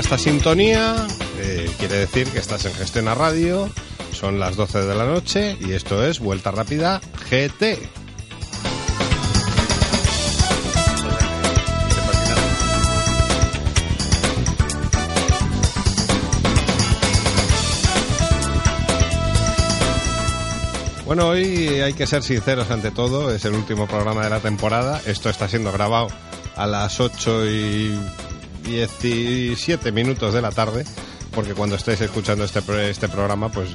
Esta sintonía, eh, quiere decir que estás en Gestión a Radio, son las 12 de la noche y esto es Vuelta Rápida GT. Bueno, hoy hay que ser sinceros ante todo, es el último programa de la temporada, esto está siendo grabado a las 8 y 17 minutos de la tarde, porque cuando estéis escuchando este, pro- este programa, pues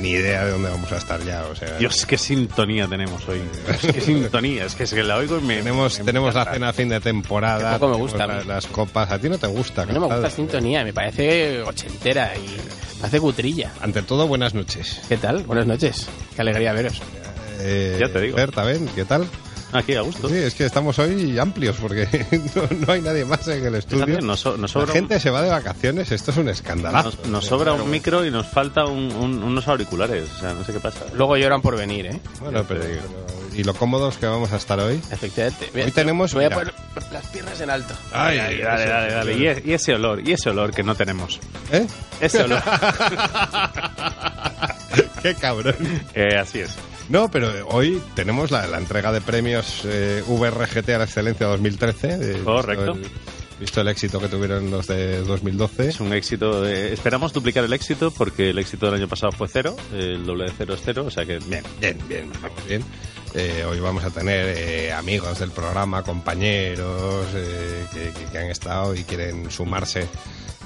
ni idea de dónde vamos a estar ya. O sea, Dios, qué sintonía tenemos hoy. Qué sintonía. Es que, es que la oigo y me. tenemos, me tenemos la cena a fin de temporada. Poco me gusta la- las copas. A ti no te gusta. No me gusta sintonía, me parece ochentera y me parece cutrilla. Ante todo, buenas noches. ¿Qué tal? Buenas noches. Qué alegría veros. Eh, Ya te digo. Berta, ven, ¿qué tal? Aquí, a gusto. Sí, es que estamos hoy amplios porque no, no hay nadie más en el estudio. También nos, so- nos La gente se va de vacaciones, esto es un escándalo. nos, nos sobra un micro y nos falta un- un- unos auriculares. O sea, no sé qué pasa. Luego lloran por venir, ¿eh? Bueno, pero, pero- y lo cómodos que vamos a estar hoy. Efectivamente. Hoy tenemos- voy a poner las piernas en alto. Ay, Dale, dale, dale, dale. Y, y ese olor, y ese olor que no tenemos. ¿Eh? Ese olor. Qué cabrón. Eh, así es. No, pero hoy tenemos la, la entrega de premios eh, VRGT a la excelencia 2013. eh, Correcto. Visto el, visto el éxito que tuvieron los de 2012. Es un éxito. de- esperamos duplicar el éxito porque el éxito del año pasado fue cero. El doble de cero es cero. O sea que, bien. Bien, bien. Eh, hoy vamos a tener eh, amigos del programa, compañeros eh, que, que- que han estado y quieren sumarse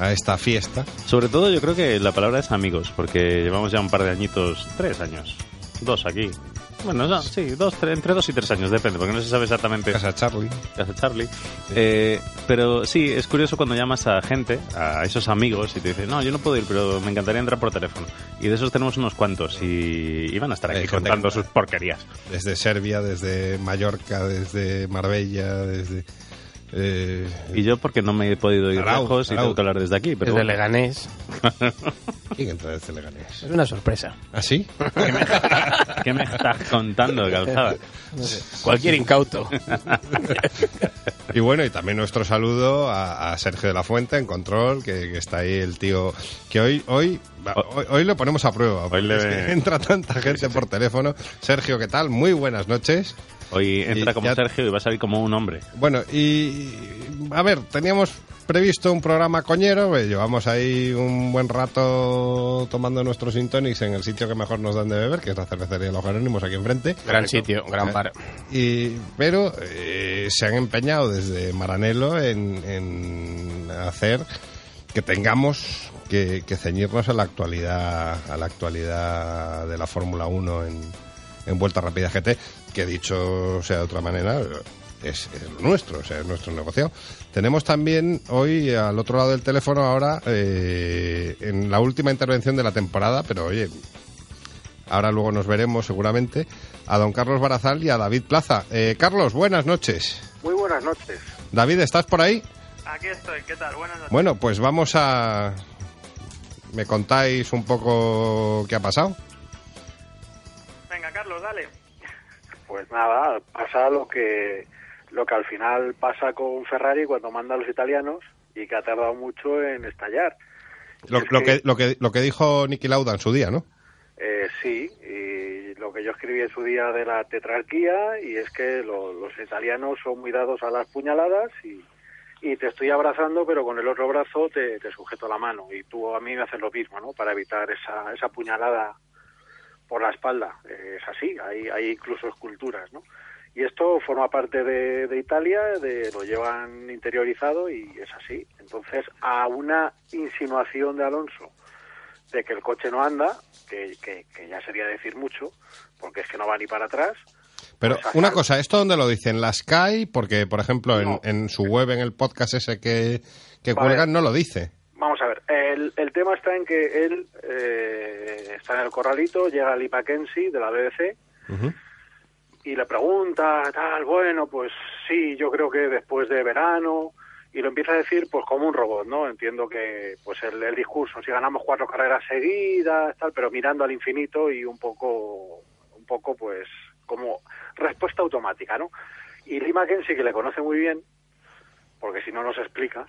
a esta fiesta. Sobre todo, yo creo que la palabra es amigos, porque llevamos ya un par de añitos, tres años, dos aquí. Bueno, no, sí, dos, tres, entre dos y tres años, depende, porque no se sabe exactamente. Casa Charlie. Casa Charlie. Eh, pero sí, es curioso cuando llamas a gente, a esos amigos, y te dicen, no, yo no puedo ir, pero me encantaría entrar por teléfono. Y de esos tenemos unos cuantos, y, y van a estar aquí gente contando sus porquerías. Desde Serbia, desde Mallorca, desde Marbella, desde... eh, Y yo, porque no me he podido ir Arau, lejos y tengo que hablar desde aquí. Pero Desde bueno. Leganés. ¿Quién entra desde Leganés? Es una sorpresa. ¿Ah, sí? ¿Qué me estás contando, calzada? Cualquier incauto. Y bueno, y también nuestro saludo a, a Sergio de la Fuente en control, que, que está ahí el tío, que hoy, hoy, va, hoy, hoy lo ponemos a prueba, porque le- es que entra tanta gente por teléfono. Sergio, ¿qué tal? Muy buenas noches. Hoy entra Y como ya- Sergio y va a salir como un hombre. Bueno, y a ver, teníamos previsto un programa coñero, eh, llevamos ahí un buen rato tomando nuestros Sintonics en el sitio que mejor nos dan de beber, que es la cervecería de los Jerónimos aquí enfrente. Gran sitio, gran par. Y, pero eh, se han empeñado desde Maranelo en, en hacer que tengamos que, que ceñirnos a la actualidad a la actualidad de la Fórmula 1 en, en Vuelta Rápida GT, que dicho sea de otra manera, es, es lo nuestro, o sea, es nuestro negocio. Tenemos también hoy al otro lado del teléfono ahora, eh, en la última intervención de la temporada, pero oye, ahora luego nos veremos seguramente, a don Carlos Barazal y a David Plaza. Eh, Carlos, buenas noches. Muy buenas noches. David, ¿estás por ahí? Aquí estoy, ¿qué tal? Buenas noches. Bueno, pues vamos a... ¿Me contáis un poco qué ha pasado? Venga, Carlos, dale. Pues nada, pasa lo que lo que al final pasa con Ferrari cuando manda a los italianos y que ha tardado mucho en estallar. Lo, Es lo que- que, lo, que, lo que dijo Niki Lauda en su día, ¿no? Eh, sí, y lo que yo escribí en su día de la tetrarquía, y es que lo- los italianos son muy dados a las puñaladas y, y te estoy abrazando, pero con el otro brazo te, te sujeto la mano y tú a mí me haces lo mismo, ¿no? Para evitar esa, esa puñalada por la espalda. Eh, es así, hay, hay incluso esculturas, ¿no? Y esto forma parte de, de Italia, de, lo llevan interiorizado y es así. Entonces, a una insinuación de Alonso de que el coche no anda, que, que, que ya sería decir mucho, porque es que no va ni para atrás, Pero Pues, una cosa, ¿esto dónde lo dicen? ¿La Sky? Porque, por ejemplo, en, No. en su web, en el podcast ese que, que Vale. cuelgan, no lo dice. Vamos a ver, el, el tema está en que él eh, está en el corralito, llega Lee Mackenzie de la BBC Ujú. Y le pregunta, tal, bueno, pues sí, yo creo que después de verano, y lo empieza a decir pues como un robot, ¿no? Entiendo que pues el, el discurso, si ganamos cuatro carreras seguidas, tal, pero mirando al infinito y un poco, un poco pues como respuesta automática, ¿no? Y Lee Mackenzie, que le conoce muy bien, porque si no nos explica,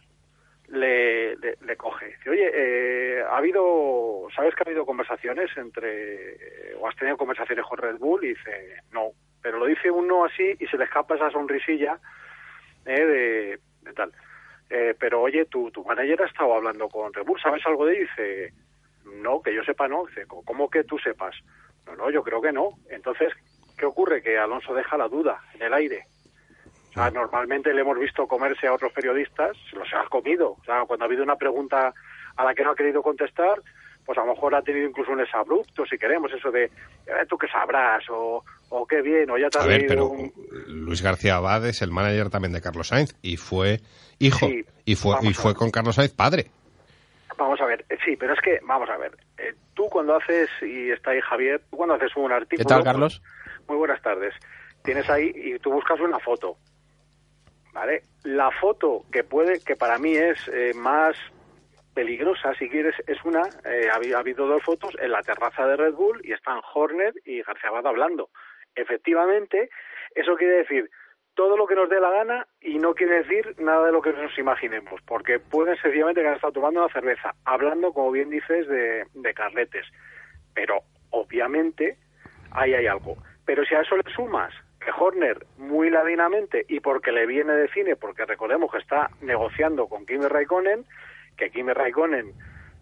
le, le, coge. Dice, oye, eh, ha habido, ¿sabes que ha habido conversaciones entre, o has tenido conversaciones con Red Bull? Y dice, no, pero lo dice uno así y se le escapa esa sonrisilla eh, de, de tal. Eh, pero oye, tu, tu manager ha estado hablando con Red Bull, ¿sabes algo de él? Dice, no, que yo sepa no. Dice, ¿cómo que tú sepas? No, no, yo creo que no. Entonces, ¿qué ocurre? Que Alonso deja la duda en el aire. O sea, normalmente le hemos visto comerse a otros periodistas, se los ha comido. O sea, cuando ha habido una pregunta a la que no ha querido contestar, pues a lo mejor ha tenido incluso un exabrupto, si queremos, eso de, "Eh, tú qué sabrás, o, o qué bien, o ya te A ver, pero un... Luis García Abad es el manager también de Carlos Sainz y fue hijo Sí, y fue y fue con Carlos Sainz padre. Vamos a ver, eh, sí, pero es que, vamos a ver, eh, tú cuando haces, y está ahí Javier, tú cuando haces un artículo... ¿Qué tal, Carlos? muy buenas tardes. Tienes ahí y tú buscas una foto, ¿vale? La foto que puede, que para mí es eh, más peligrosa, si quieres, es una, eh, ha habido dos fotos en la terraza de Red Bull y están Horner y García Abad hablando. Efectivamente, eso quiere decir todo lo que nos dé la gana y no quiere decir nada de lo que nos imaginemos, porque pueden sencillamente que han estado tomando una cerveza, hablando, como bien dices, de, de carretes. Pero, obviamente, ahí hay algo. Pero si a eso le sumas que Horner muy ladinamente y porque le viene de cine, porque recordemos que está negociando con Kimi Raikkonen, que Kimi Raikkonen,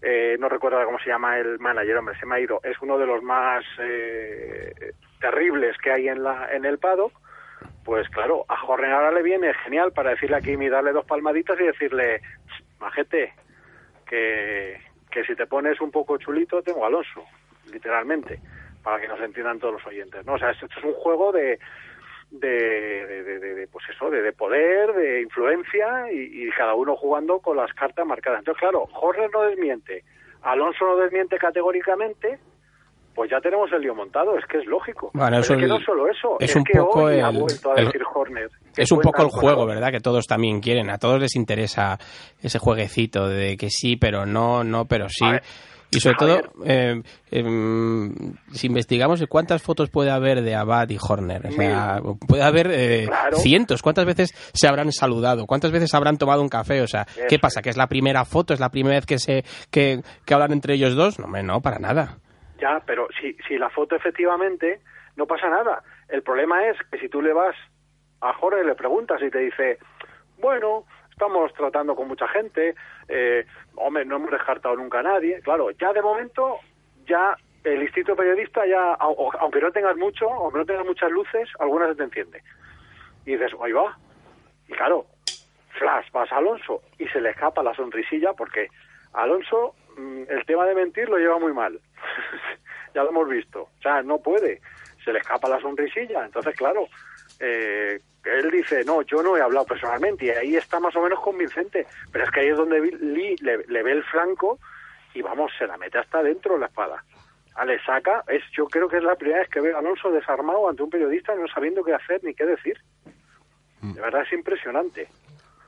eh, no recuerdo cómo se llama el manager, hombre, se me ha ido, es uno de los más eh, terribles que hay en, la, en el paddock, pues claro, a Horner ahora le viene genial para decirle a Kimi, darle dos palmaditas y decirle, "Ch, majete, que, que si te pones un poco chulito, tengo Alonso, literalmente, para que nos entiendan todos los oyentes, ¿no? O sea, esto es un juego de, de, de, pues eso, de, de poder, de influencia y, y cada uno jugando con las cartas marcadas. Entonces, claro, Horner no desmiente, Alonso no desmiente categóricamente, pues ya tenemos el lío montado, es que es lógico. Bueno, eso es que el- no solo eso, es es, un que poco hoy ha el- vuelto a el- decir Horner. que Es un poco el juego. ¿verdad? Que todos también quieren. A todos les interesa ese jueguecito de que sí, pero no, no, pero sí. Ver, Y sobre Javier. todo, eh, em, si investigamos cuántas fotos puede haber de Abad y Horner, o sea, puede haber eh, Claro. cientos. ¿Cuántas veces se habrán saludado? ¿Cuántas veces habrán tomado un café? O sea, ¿qué pasa? ¿Que es la primera foto? ¿Es la primera vez que se que, que hablan entre ellos dos? No, hombre, no, para nada. Ya, pero si, si la foto efectivamente no pasa nada. El problema es que si tú le vas a Jorge y le preguntas y te dice, bueno, estamos tratando con mucha gente, eh, hombre, no hemos descartado nunca a nadie. Claro, ya de momento, ya el instinto periodista ya, au- au- aunque no tengas mucho, aunque no tengas muchas luces, algunas se te enciende. Y dices, ahí va. Y claro, flash, vas a Alonso y se le escapa la sonrisilla porque Alonso mm, el tema de mentir lo lleva muy mal. ya lo hemos visto. O sea, no puede. Se le escapa la sonrisilla. Entonces, claro, eh, él dice, no, yo no he hablado personalmente. Y ahí está más o menos convincente. Pero es que ahí es donde Lee le, ve el flanco y vamos, se la mete hasta adentro la espada. Ah, le saca, es, yo creo que es la primera vez que veo a Alonso desarmado ante un periodista no sabiendo qué hacer ni qué decir. De verdad es impresionante.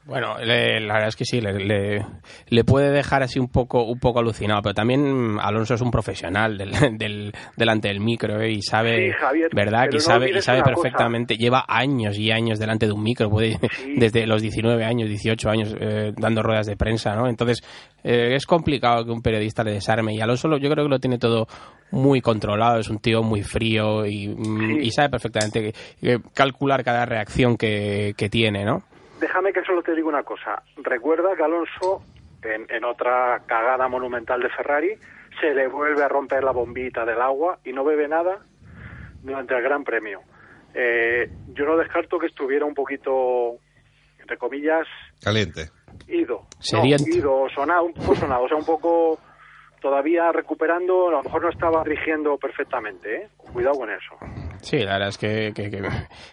Bueno, le- la verdad es que sí, le, le- le puede dejar así un poco, un poco alucinado, pero también Alonso es un profesional del, del- delante del micro ¿eh? y sabe, Sí, Javier, ¿verdad? no sabe, y sabe cosa. perfectamente, lleva años y años delante de un micro, puede, Sí. desde los 19 años, 18 años, eh, dando ruedas de prensa, ¿no? Entonces, eh, es complicado que un periodista le desarme y Alonso lo- yo creo que lo tiene todo muy controlado, es un tío muy frío y, mm, Sí. y sabe perfectamente que- que calcular cada reacción que, que tiene, ¿no? Déjame que solo te diga una cosa. Recuerda que Alonso, en, en otra cagada monumental de Ferrari, se le vuelve a romper la bombita del agua y no bebe nada durante el Gran Premio. Eh, yo no descarto que estuviera un poquito, entre comillas, Caliente. ido. No, ido, sonado, un poco sonado, o sea, un poco todavía recuperando, a lo mejor no estaba rigiendo perfectamente, ¿eh? Cuidado con eso. Sí, la verdad es que, que- que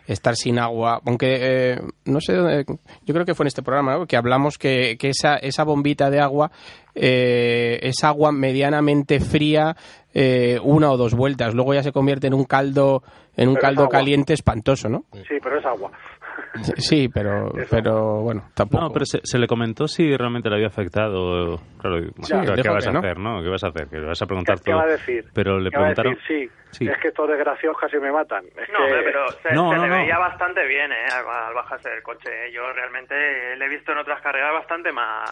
estar sin agua, aunque eh, no sé, dónde- yo creo que fue en este programa ¿no? que hablamos que, que esa, esa bombita de agua eh, es agua medianamente fría eh, una o dos vueltas, luego ya se convierte en un caldo en un Pero caldo caliente espantoso, ¿no? Sí, pero es agua. Sí, pero, pero bueno, tampoco. No, pero se, se le comentó si realmente le había afectado. Claro, Sí, claro, ¿qué vas que a hacer, no? ¿Qué vas a hacer? ¿Qué vas a ¿Qué, preguntar qué todo? va a decir? Pero le ¿Qué preguntaron. decir? Sí, Sí. es que estos desgraciados casi me matan. Es No, que... hombre, pero se, No, se no, le no. veía bastante bien, ¿eh? Al, al bajarse del coche. ¿eh? Yo realmente le he visto en otras carreras bastante más,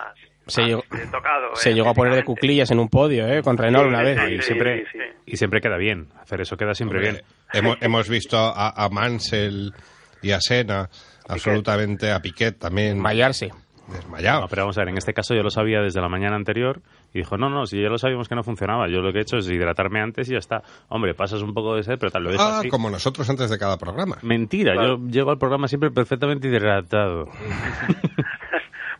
Se más, llegó- eh, tocado. se eh, llegó a poner de cuclillas en un podio, ¿eh? Con Renault Sí, una vez. sí, y, sí, siempre, sí, sí. y siempre queda bien. Hacer eso queda siempre bien. Hemos, hemos visto a, a Mansell y a Senna, absolutamente a Piquet también Desmayarse. desmayado. No, pero vamos a ver, en este caso yo lo sabía desde la mañana anterior y dijo, no, no, si ya lo sabíamos que no funcionaba, yo lo que he hecho es hidratarme antes y ya está. Hombre, pasas un poco de sed, pero tal, lo dejo Ah, así. como nosotros antes de cada programa. Mentira, yo llego al programa siempre perfectamente hidratado.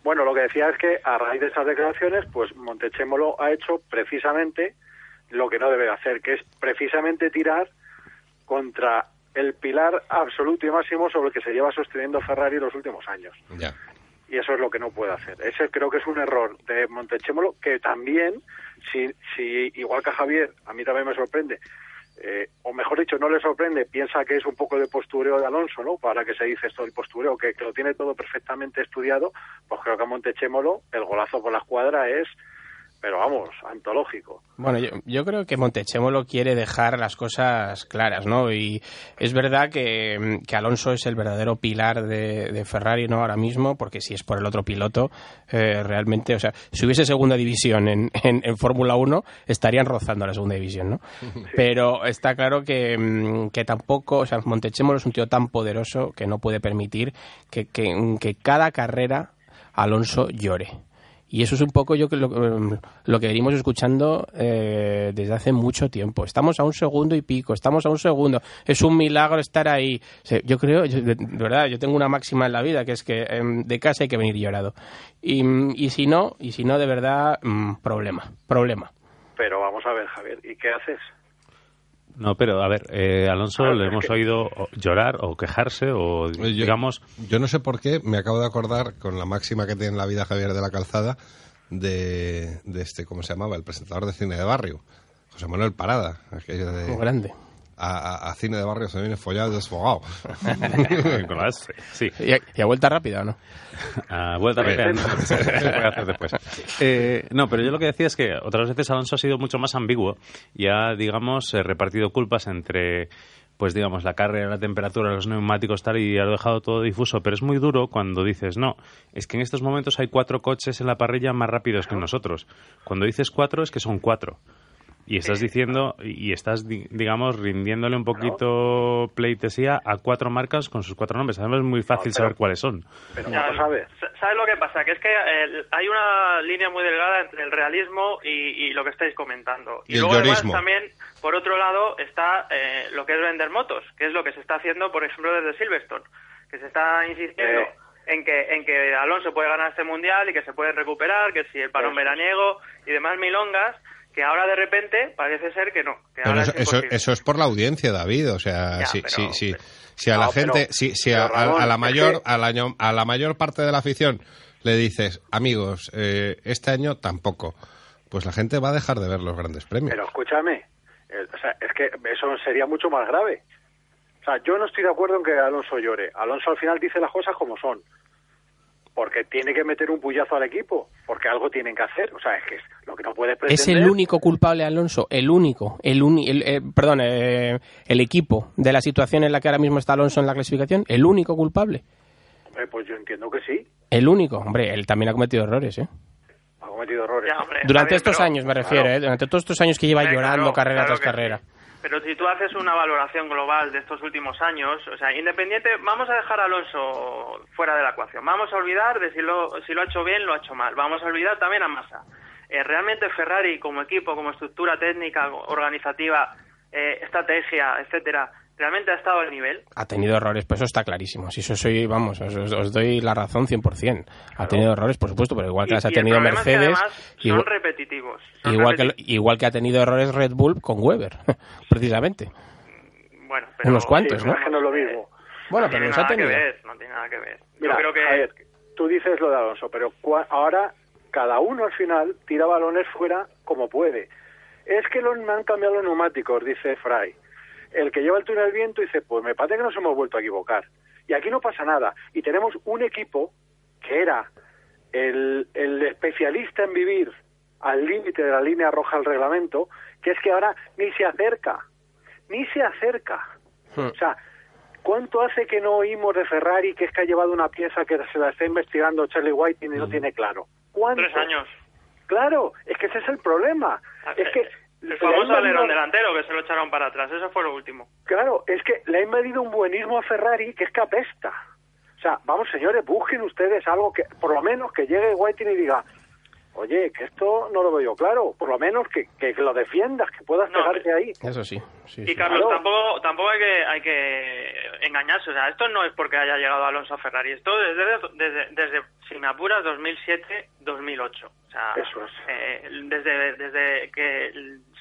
Bueno, lo que decía es que a raíz de esas declaraciones, pues Montechémolo ha hecho precisamente lo que no debe de hacer, que es precisamente tirar contra el pilar absoluto y máximo sobre el que se lleva sosteniendo Ferrari los últimos años. Ya. Y eso es lo que no puede hacer. Ese creo que es un error de Montechémolo que también, si, si igual que a Javier, a mí también me sorprende, eh, o mejor dicho, no le sorprende, piensa que es un poco de postureo de Alonso, ¿no? Para que se dice esto del postureo, que, que lo tiene todo perfectamente estudiado, pues creo que a Montechémolo el golazo por la escuadra es, pero vamos, antológico. Bueno, yo, yo creo que Montechémolo quiere dejar las cosas claras, ¿no? Y es verdad que, que Alonso es el verdadero pilar de, de Ferrari, ¿no? Ahora mismo, porque si es por el otro piloto, eh, realmente, o sea, si hubiese segunda división en, en, en Fórmula 1, estarían rozando a la segunda división, ¿no? Pero está claro que, mm, que tampoco, o sea, Montechémolo es un tío tan poderoso que no puede permitir que, que, que cada carrera Alonso llore. Y eso es un poco yo que lo, em, lo que venimos escuchando eh, desde hace mucho tiempo. Estamos a un segundo y pico, estamos a un segundo. Es un milagro estar ahí. Yo creo, yo- de, verdad, yo tengo una máxima en la vida que es que em, de casa hay que venir llorado. Y, y si no, y si no, de verdad, mm, problema, problema. Pero vamos a ver, Javier, ¿y qué haces? No, pero a ver, eh, Alonso le hemos que- oído llorar o quejarse o Yo- digamos... Yo no sé por qué, me acabo de acordar con la máxima que tiene en la vida Javier de la Calzada de, de este, ¿cómo se llamaba? El presentador de cine de barrio, José Manuel Parada. aquello de, Muy grande. A, cine de barrio se viene follado y desfogado. sí, ¿Y a, y a vuelta rápida o no? a vuelta rápida, no, se puede hacer después. Eh, no, pero yo lo que decía es que otras veces Alonso ha sido mucho más ambiguo y ha, digamos, eh, repartido culpas entre, pues digamos, la carga, la temperatura, los neumáticos, tal, y ha dejado todo difuso. Pero es muy duro cuando dices, no, es que en estos momentos hay cuatro coches en la parrilla más rápidos que nosotros. Cuando dices cuatro es que son cuatro. Y estás diciendo, y estás, di- digamos, rindiéndole un poquito pleitesía a cuatro marcas con sus cuatro nombres. Además es muy fácil No, pero- saber cuáles son. Pero Ya, vamos a ver. sa- ¿Sabes lo que pasa? Que es que eh, hay una línea muy delgada entre el realismo y, y lo que estáis comentando. Y el luego además también, por otro lado, está eh, lo que es vender motos, que es lo que se está haciendo, por ejemplo, desde Silverstone, que se está insistiendo Eh. en que en que Alonso puede ganar este mundial y que se puede recuperar, que si el parón veraniego y demás milongas, que ahora de repente parece ser que no. Que Pero ahora eso, es eso, es por la audiencia, David. O sea, Ya, si, pero- si, si, si a No, la pero- gente, si, si a, a- Ramón, a la mayor, al año- a la mayor parte de la afición le dices, amigos, eh, este año tampoco, pues la gente va a dejar de ver los grandes premios. Pero escúchame, eh, o sea, es que eso sería mucho más grave. O sea, yo no estoy de acuerdo en que Alonso llore. Alonso al final dice las cosas como son. Porque tiene que meter un puyazo al equipo, porque algo tienen que hacer. O sea, es que es lo que no puede pretender. Es el único culpable, Alonso, el único, el, uni- el eh, perdón, eh, el equipo de la situación en la que ahora mismo está Alonso en la clasificación, el único culpable, Hombre, pues yo entiendo que sí. el único. Hombre, él también ha cometido errores, ¿eh? Ha cometido errores. Ya, hombre, Durante bien, estos pero- años me refiero, claro. ¿eh? Durante todos estos años que lleva Hombre, llorando claro, carrera claro tras que carrera. Pero si tú haces una valoración global de estos últimos años, o sea, independiente, vamos a dejar a Alonso fuera de la ecuación. Vamos a olvidar de si lo, si lo ha hecho bien, lo ha hecho mal. Vamos a olvidar también a Massa. Eh, realmente Ferrari como equipo, como estructura técnica, organizativa, eh, estrategia, etcétera, realmente ha estado al nivel. Ha tenido errores, pues eso está clarísimo. Si eso soy, vamos, os, os doy la razón 100%. Ha tenido errores, por supuesto, pero igual que las ha tenido Mercedes. son repetitivos. igual, Que, igual que ha tenido errores Red Bull con Weber, precisamente. Bueno, pero, Unos cuantos, ¿no? Es lo mismo. Bueno, pero no ha tenido. Que ver, no tiene nada que ver. Mira, Yo creo que. a ver, tú dices lo de Alonso, pero ahora cada uno al final tira balones fuera como puede. Es que los, me han cambiado los neumáticos, dice Fry el que lleva el túnel viento dice, pues me parece que nos hemos vuelto a equivocar. Y aquí no pasa nada. Y tenemos un equipo que era el, el especialista en vivir al límite de la línea roja del reglamento, que es que ahora ni se acerca, ni se acerca. Hmm. O sea, ¿cuánto hace que no oímos de Ferrari que es que ha llevado una pieza que se la está investigando Charlie White y no hmm. tiene claro? ¿Cuánto? Tres años. Claro, es que ese es el problema. Ah, es que el famoso alerón delantero que se lo echaron para atrás, eso fue lo último. Claro, es que le ha invadido un buenismo a Ferrari que es que apesta. O sea, vamos señores, busquen ustedes algo que, por lo menos que llegue Whiting y diga, oye, que esto no lo veo claro, por lo menos que, que, lo defiendas, que puedas no, pegarte ahí. Eso sí. y Carlos, tampoco, tampoco hay que, hay que engañarse, o sea, esto no es porque haya llegado Alonso a Ferrari, esto desde, desde, desde si me apuras, 2007-2008. O sea, eh, desde, desde que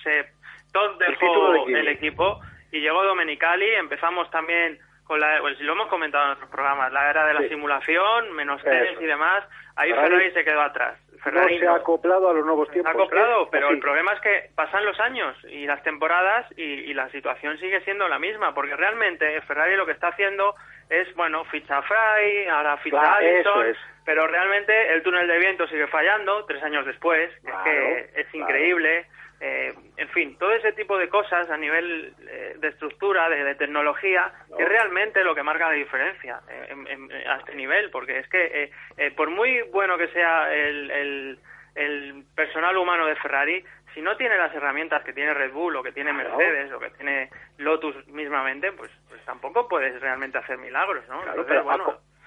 se todo dejó el, equipo y llegó Domenicali, empezamos también con la, pues, lo hemos comentado en nuestros programas, la era de la simulación, menos tres y demás, ahí Ferrari, se quedó atrás. Ferrari no se ha acoplado a los nuevos tiempos. Se ha acoplado, ¿eh? pero el problema es que pasan los años y las temporadas y, la situación sigue siendo la misma, porque realmente Ferrari lo que está haciendo es, bueno, ficha Fry, ahora ficha Allison, pero realmente el túnel de viento sigue fallando tres años después, es que es increíble. Eh, en fin, todo ese tipo de cosas a nivel eh, de estructura, de, tecnología, es realmente lo que marca la diferencia eh, a este nivel, porque es que por muy bueno que sea el, el, personal humano de Ferrari, si no tiene las herramientas que tiene Red Bull o que tiene Mercedes o que tiene Lotus mismamente, pues, pues tampoco puedes realmente hacer milagros, ¿no?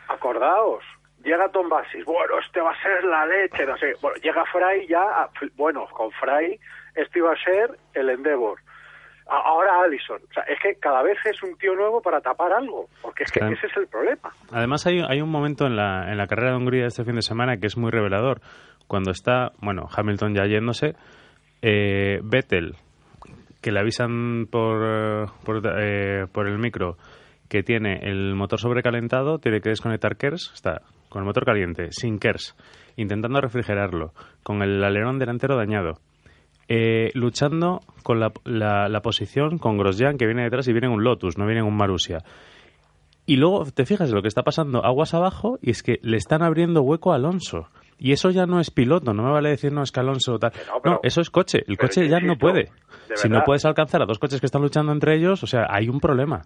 acordaos, llega Tom Basis, bueno, este va a ser la leche, no sé, bueno, llega Fry ya, bueno, con Fry este iba a ser el Endeavor. Ahora Allison. O sea, es que cada vez es un tío nuevo para tapar algo, porque es que ese es el problema. Además, hay, hay un momento en la, en la carrera de Hungría este fin de semana que es muy revelador. Cuando está, bueno, Hamilton ya yéndose, eh, Vettel, que le avisan por, por, eh, por el micro que tiene el motor sobrecalentado, tiene que desconectar KERS, está con el motor caliente, sin KERS, intentando refrigerarlo, con el alerón delantero dañado eh, luchando con la, la, posición con Grosjean que viene detrás y viene un Lotus, no viene un Marussia. Y luego te fijas en lo que está pasando aguas abajo y es que le están abriendo hueco a Alonso. Y eso ya no es piloto, no me vale decir no es que Alonso tal. No, eso es coche. El coche ya no puede. Si no puedes alcanzar a dos coches que están luchando entre ellos, o sea, hay un problema.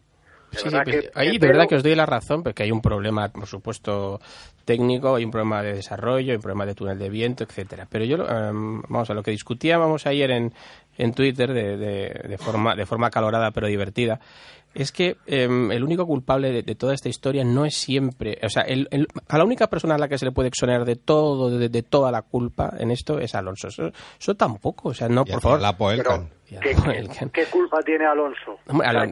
Sí, pues, ahí de verdad que os doy la razón, porque hay un problema, por supuesto, técnico, hay un problema de desarrollo, hay un problema de túnel de viento, etcétera. Pero yo, em, vamos a lo que discutíamos ayer en, en Twitter de, de, forma, de forma calorada pero divertida, es que em, el único culpable de, toda esta historia no es siempre, o sea, el, a la única persona a la que se le puede exonerar de todo, de, toda la culpa en esto es Alonso. Eso, tampoco, o sea, no, por favor. La ¿Qué, culpa tiene Alonso?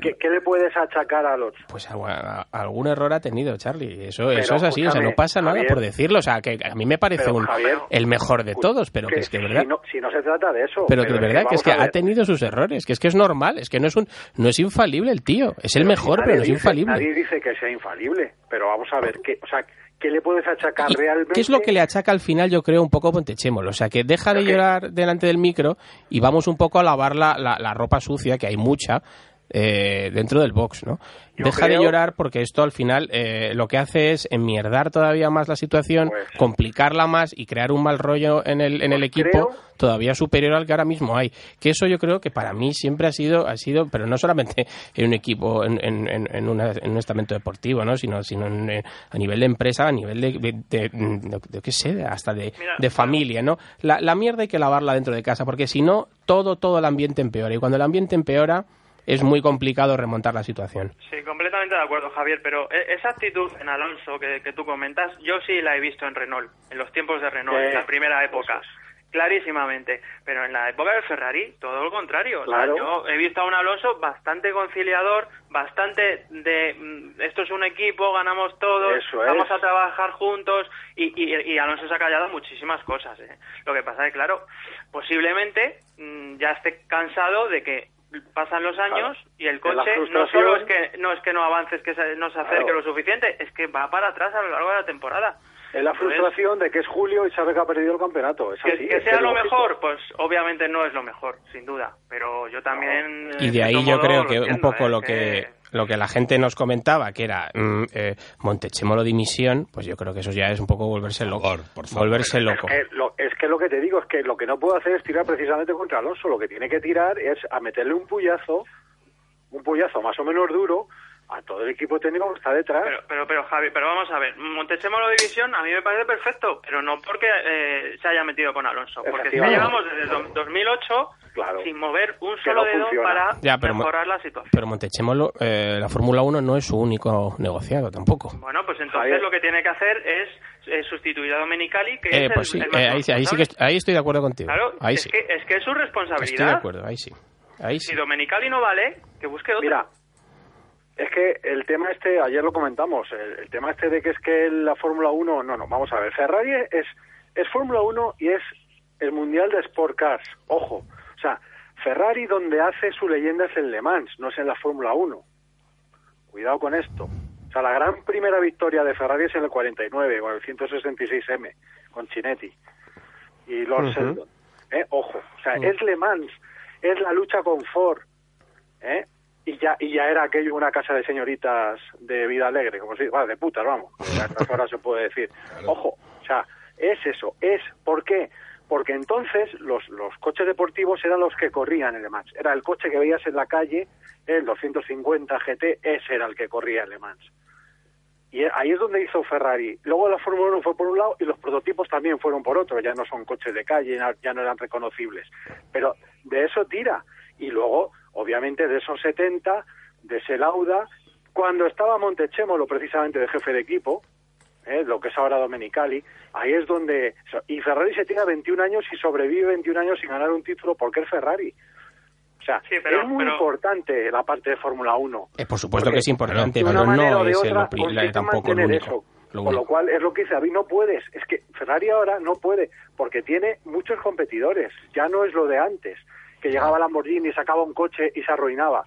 ¿qué, le puedes achacar a Alonso? Pues algún error ha tenido Charlie. Eso, eso es así, o sea, no pasa nada por decirlo. O sea, que a mí me parece el mejor de todos, pero que, es que verdad. Si no, se trata de eso. Pero, que de verdad que es que ha tenido sus errores, que es que es normal, es que no es un no es infalible el tío, es el mejor, pero no es infalible. Nadie dice que sea infalible, pero vamos a ver, que, o sea, ¿qué le puedes achacar realmente? ¿Qué es lo que le achaca al final, yo creo, un poco Pontechémolo? O sea, que deja de llorar delante del micro y vamos un poco a lavar la, la ropa sucia, que hay mucha, eh, dentro del box, ¿no? Deja de llorar porque esto al final eh, lo que hace es enmierdar todavía más la situación, pues complicarla más y crear un mal rollo en el, en el pues equipo todavía superior al que ahora mismo hay. Que eso yo creo que para mí siempre ha sido, ha sido pero no solamente en un equipo, en, en, en, un estamento deportivo, ¿no? sino, sino a nivel de empresa, a nivel de, de, qué sé, hasta de, de familia. ¿no? La, la mierda hay que lavarla dentro de casa porque si no, todo, todo el ambiente empeora. Y cuando el ambiente empeora es muy complicado remontar la situación. Sí, completamente de acuerdo, Javier, pero e, esa actitud en Alonso que, tú comentas, yo sí la he visto en Renault, en los tiempos de Renault, en la primera época. Clarísimamente, pero en la época de Ferrari todo lo contrario. yo he visto a un Alonso bastante conciliador, bastante de mm, esto es un equipo, ganamos todos, vamos a trabajar juntos y, y, Alonso se ha callado muchísimas cosas. ¿eh? Lo que pasa es que, claro, posiblemente mm, ya esté cansado de que pasan los años y el coche no solo es que no es que no avances, que no se acerque lo suficiente, es que va para atrás a lo largo de la temporada. Es la frustración de que es julio y sabe que ha perdido el campeonato. Es así, que, sea lo mejor, pues obviamente no es lo mejor, sin duda. Pero yo también. Y de ahí yo creo que un poco ¿eh? lo que, lo que la gente nos comentaba, que era mm, eh, Montechemolo dimisión, pues yo creo que eso ya es un poco volverse loco. Por, Volverse loco. Es que, lo, es que lo que te digo es que lo que no puedo hacer es tirar precisamente contra Alonso. Lo que tiene que tirar es a meterle un puyazo, un puyazo más o menos duro a todo el equipo técnico que está detrás. Pero, pero, pero Javi, pero vamos a ver, Montechemolo División a mí me parece perfecto, pero no porque eh, se haya metido con Alonso, porque si llevamos desde 2008 sin mover un solo dedo para mejorar la situación. Pero Montechemolo, eh, la Fórmula 1 no es su único negociado tampoco. Bueno, pues entonces lo que tiene que hacer es eh, sustituir a Domenicali, que es pues el, ahí, sí que, ahí estoy de acuerdo contigo. Claro, ahí es, sí. que, es que es su responsabilidad. Estoy de acuerdo, ahí sí. Ahí sí. Si Domenicali no vale, que busque otro. Mira, es que el tema este, ayer lo comentamos, el, tema este de que es que la Fórmula 1, no, no, vamos a ver, Ferrari es, es Fórmula 1 y es el Mundial de Sport Cars, ojo, sea, Ferrari donde hace su leyenda es en Le Mans, no es en la Fórmula 1. Cuidado con esto. O sea, la gran primera victoria de Ferrari es en el 49, con el 166M, con Chinetti y Lord Seldon. ¿eh? Ojo, o sea, es Le Mans, es la lucha con Ford, ¿eh? y ya y ya era aquello una casa de señoritas de vida alegre, como si, bueno, de putas, vamos, ahora se puede decir. Ojo, o sea, es eso, es, ¿por qué? Porque entonces los, los coches deportivos eran los que corrían en Le Mans. Era el coche que veías en la calle, el 250 GT, ese era el que corría en Le Mans. Y ahí es donde hizo Ferrari. Luego la Fórmula 1 fue por un lado y los prototipos también fueron por otro. Ya no son coches de calle, ya no eran reconocibles. Pero de eso tira. Y luego obviamente de esos 70, de ese Lauda, cuando estaba Montechemolo precisamente de jefe de equipo, ¿eh? lo que es ahora Domenicali, ahí es donde... Y Ferrari se tiene 21 años y sobrevive 21 años sin ganar un título porque es Ferrari. O sea, es muy importante la parte de Fórmula 1. Eh, por supuesto que es importante, pero no es otra, el, tampoco el único. Eso. Con lo cual es lo que dice David, no puedes. Es que Ferrari ahora no puede, porque tiene muchos competidores. Ya no es lo de antes que llegaba Lamborghini y sacaba un coche y se arruinaba.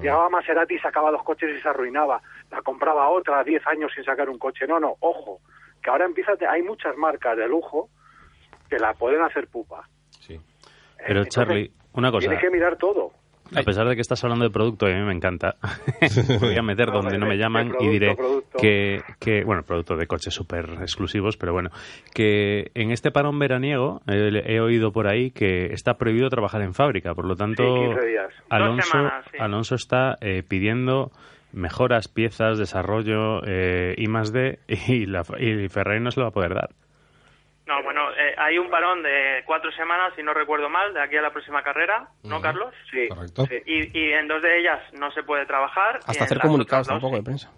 Llegaba Maserati y sacaba dos coches y se arruinaba. La compraba otra, 10 años sin sacar un coche. No, no, ojo, que ahora empieza, hay muchas marcas de lujo que la pueden hacer pupa. Sí. Pero Charlie, una cosa. Tiene que mirar todo. A pesar de que estás hablando de producto, y a mí me encanta, voy a meter donde no me llaman y diré que, que, bueno, producto de coches súper exclusivos, pero bueno, que en este parón veraniego he oído por ahí que está prohibido trabajar en fábrica, por lo tanto, Alonso, Alonso está eh, pidiendo mejoras, piezas, desarrollo eh, y más de, y, la, y Ferrari no se lo va a poder dar. No, bueno, eh, hay un parón de cuatro semanas, si no recuerdo mal, de aquí a la próxima carrera, ¿no, Carlos? Sí. Correcto. Y, y, en dos de ellas no se puede trabajar. Hasta hacer comunicados tampoco de prensa.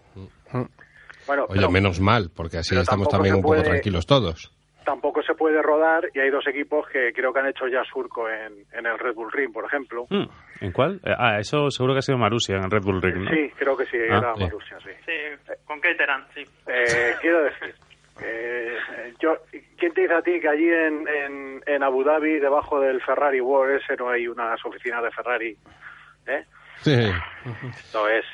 Bueno, Oye, menos mal, porque así estamos también un poco tranquilos todos. Tampoco se puede rodar y hay dos equipos que creo que han hecho ya surco en, en el Red Bull Ring, por ejemplo. Mm, ¿En cuál? Eh, ah, eso seguro que ha sido Marusia en Red Bull Ring, ¿no? Sí, creo que sí, ah, era Marusia, sí. Sí, con Caterham, sí. Eh, quiero decir, eh, yo, ¿Quién te dice a ti que allí en, en, en, Abu Dhabi, debajo del Ferrari World, ese no hay unas oficinas de Ferrari? ¿eh? Sí. Esto es,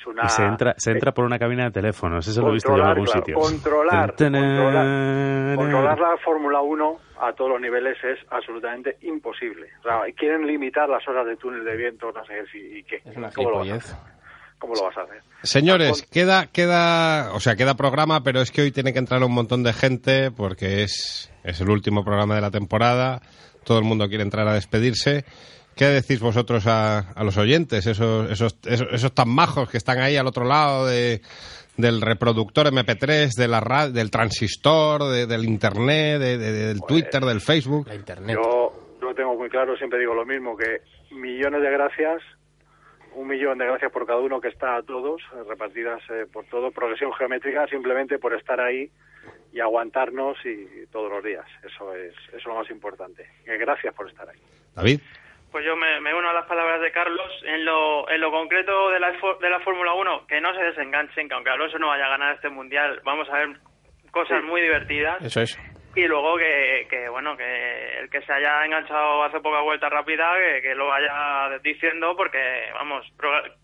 es una... Y se entra, se entra por una cabina de teléfonos, eso lo he visto yo en algún sitio. Controlar, controlar, controlar, la Fórmula 1 a todos los niveles es absolutamente imposible. O sea, quieren limitar las horas de túnel de viento, no sé si, y qué. Es una ¿Cómo lo vas a hacer? Señores, queda, queda, o sea, queda programa, pero es que hoy tiene que entrar un montón de gente porque es, es el último programa de la temporada. Todo el mundo quiere entrar a despedirse. ¿Qué decís vosotros a, a los oyentes, esos, esos, esos, tan majos que están ahí al otro lado de, del reproductor MP3, de la del transistor, del internet, del pues, Twitter, del Facebook? internet. Yo lo tengo muy claro, siempre digo lo mismo, que millones de gracias un millón de gracias por cada uno que está a todos, eh, repartidas eh, por todo, progresión geométrica, simplemente por estar ahí y aguantarnos y, todos los días. Eso es, eso es lo más importante. gracias por estar ahí. David. Pues yo me, uno a las palabras de Carlos. En lo, en lo concreto de la, de la Fórmula 1, que no se desenganchen, que aunque Alonso no vaya a ganar este mundial, vamos a ver cosas muy divertidas. Eso es. Y luego que, que, bueno, que el que se haya enganchado hace poca vuelta rápida, que, lo vaya diciendo, porque, vamos,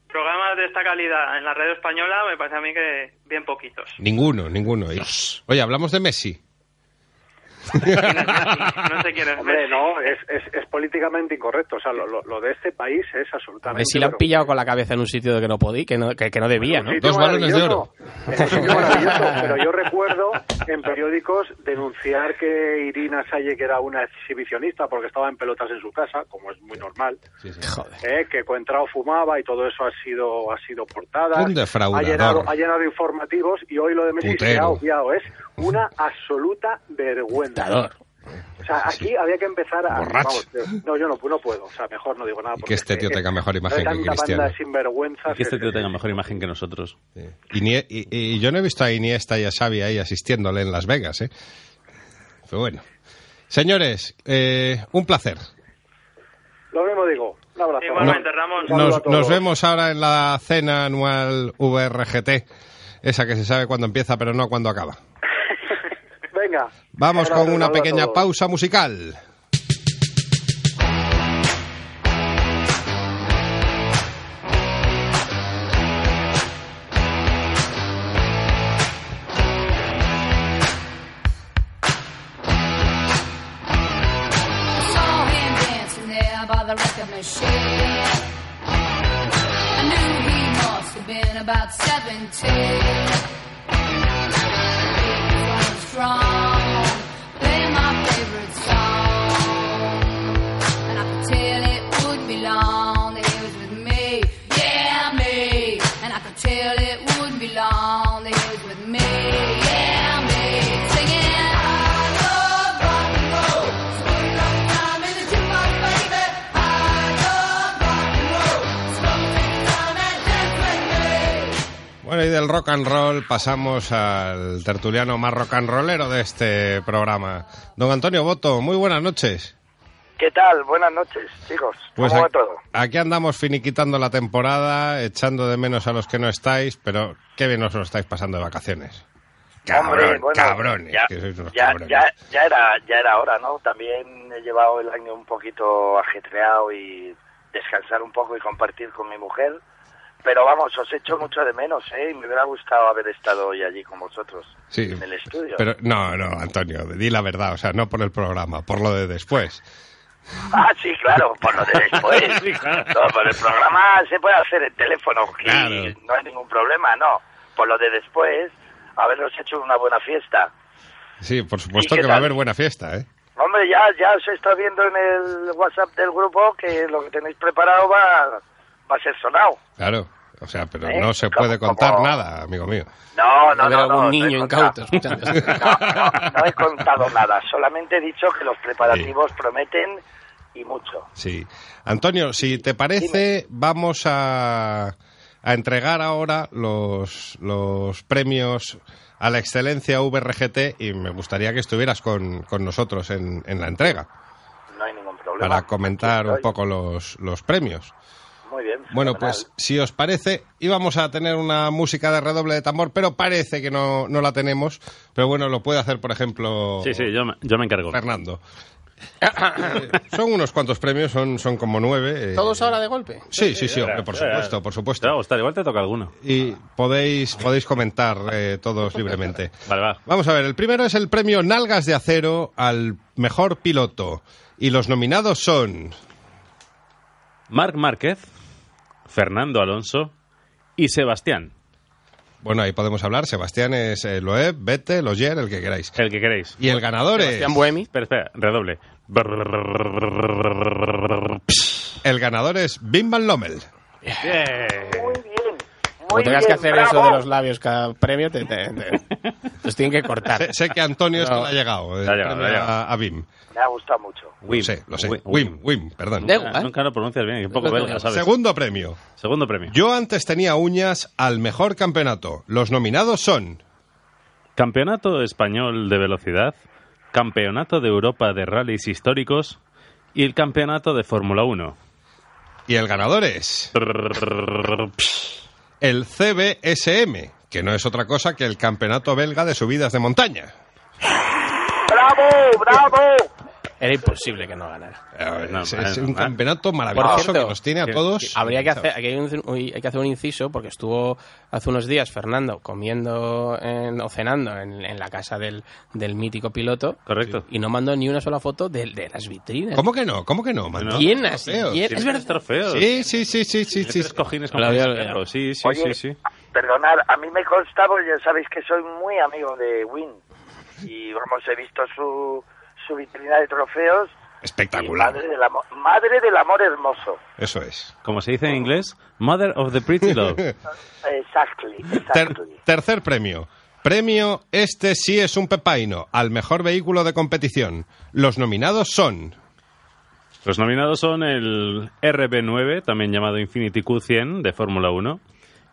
programas de esta calidad en la red española me parece a mí que bien poquitos. Ninguno, ninguno. Oye, hablamos de Messi. No sé quién es Hombre, no, es, es, políticamente incorrecto. O sea, lo, lo, de este país es absolutamente. si lo han pillado con la cabeza en un sitio de que no podía, que no, que, no debía, ¿no? Dos balones de oro. pero yo recuerdo en periódicos denunciar que Irina Salle, que era una exhibicionista porque estaba en pelotas en su casa, como es muy normal, eh, que Coentrao fumaba y todo eso ha sido ha sido portada. ha llenado, ha llenado informativos y hoy lo de Messi se ha obviado. Es una absoluta vergüenza. O sea, aquí había que empezar a... no, yo no, no, puedo. O sea, mejor no digo nada. Que este tío tenga mejor imagen que Cristiano. que este tío tenga mejor imagen que nosotros. Y, yo no he visto a Iniesta y a Xavi ahí asistiéndole en Las Vegas, ¿eh? Pero bueno. Señores, eh, un placer. Lo mismo digo. Un abrazo. Igualmente, Ramón. Nos, nos vemos ahora en la cena anual VRGT. Esa que se sabe cuándo empieza, pero no cuándo acaba. Venga. Vamos con una pequeña pausa musical. Rock and roll pasamos al tertuliano más rock and rollero de este programa. Don Antonio Boto, muy buenas noches. ¿Qué tal? Buenas noches, chicos. ¿Cómo pues va todo? Aquí andamos finiquitando la temporada, echando de menos a los que no estáis, pero qué bien os lo estáis pasando de vacaciones. Cabrón, cabrones, ya, Ya, era, ya era hora, ¿no? También he llevado el año un poquito ajetreado y descansar un poco y compartir con mi mujer pero vamos, os echo mucho de menos, ¿eh? Y me hubiera gustado haber estado hoy allí con vosotros, sí, en el estudio. Pero no, no, Antonio, di la verdad, o sea, no por el programa, por lo de después. Ah, sí, claro, por lo de después. No, por el programa se puede hacer el teléfono, y no hay ningún problema, no. Por lo de después, habernos hecho una buena fiesta. Sí, por supuesto que va a haber buena fiesta, ¿eh? Hombre, ya, ya se está viendo en el WhatsApp del grupo que lo que tenéis preparado va, va a ser sonado. Claro. O sea, pero ¿Eh? no se puede contar nada, amigo mío. No, no, no. no, niño incauto. No, no, he contado nada. Solamente he dicho que los preparativos prometen y mucho. Sí. Antonio, si te parece, vamos a, a entregar ahora los, los premios a la excelencia VRGT y me gustaría que estuvieras con, con nosotros en, en la entrega. No hay ningún problema. Para comentar un poco los, los premios. Muy bien. Bueno, pues si os parece, íbamos a tener una música de redoble de tambor, pero parece que no, no la tenemos. Pero bueno, lo puede hacer, por ejemplo. Sí, sí, yo me, yo me encargo. Fernando. son unos cuantos premios, son, son como nueve. Eh. ¿Todos ahora de golpe? Sí, sí, sí, por supuesto, por supuesto. Te va igual te toca alguno. Y podéis, podéis comentar eh, todos libremente. Vale, va. Vamos a ver, el primero es el premio Nalgas de Acero al mejor piloto. Y los nominados son. Marc Márquez, Fernando Alonso y Sebastián. Bueno, ahí podemos hablar. Sebastián es eh, Loeb, Bete, Logier, el que queráis. El que queráis. Y el ganador es... Sebastián Buemi. Espera, espera, redoble. El ganador es Bim Van Lommel. Muy bien, Como tengas que hacer eso de los labios cada premio, te, te, te- los tienen que cortar. Sé, sé que Antonio No. ha llegado. el Le ha llegado, ha llegado. a, a BIM. Me ha gustado mucho. Wim. Lo sé, lo sé. Wim. Wim, Wim, perdón. Igual. Nunca lo pronuncias bien, un poco belga. ¿sabes? Segundo premio. Segundo premio. Yo antes tenía uñas al mejor campeonato. Los nominados son Campeonato Español de Velocidad, Campeonato de Europa de Rallys Históricos y el Campeonato de Fórmula 1. y el ganador es el CBSM, que no es otra cosa que el Campeonato Belga de Subidas de Montaña. ¡Bravo, bravo! Era imposible que no ganara. Eh, no, es, un campeonato maravilloso cierto, que nos tiene a todos. Habría que hacer, aquí hay, un, hay que hacer un inciso porque estuvo hace unos días Fernando comiendo en- o cenando en, en la casa del, del mítico piloto Correcto. y no mandó ni una sola foto de, de las vitrinas. ¿Cómo que no? ¿Cómo que no? man? No. ¿Quién así? Trofeos. ¿Quién? Tienes Es verdad. trofeos. Sí, sí, sí, sí, sí, Tienes sí. tres cojines con. Sí, sí, Oye, sí, sí. Perdonad, a mí me consta, porque ya sabéis que soy muy amigo de Win. Y vamos, he visto su, su vitrina de trofeos. Espectacular. Madre del, amor, madre del amor hermoso. Eso es. Como se dice en inglés, Mother of the Pretty Love. Exactly, Ter- exactly. tercer premio. Premio Este sí es un pepaino al mejor vehículo de competición. Los nominados son Los nominados son el RB9, también llamado Infinity Q100 de Fórmula 1,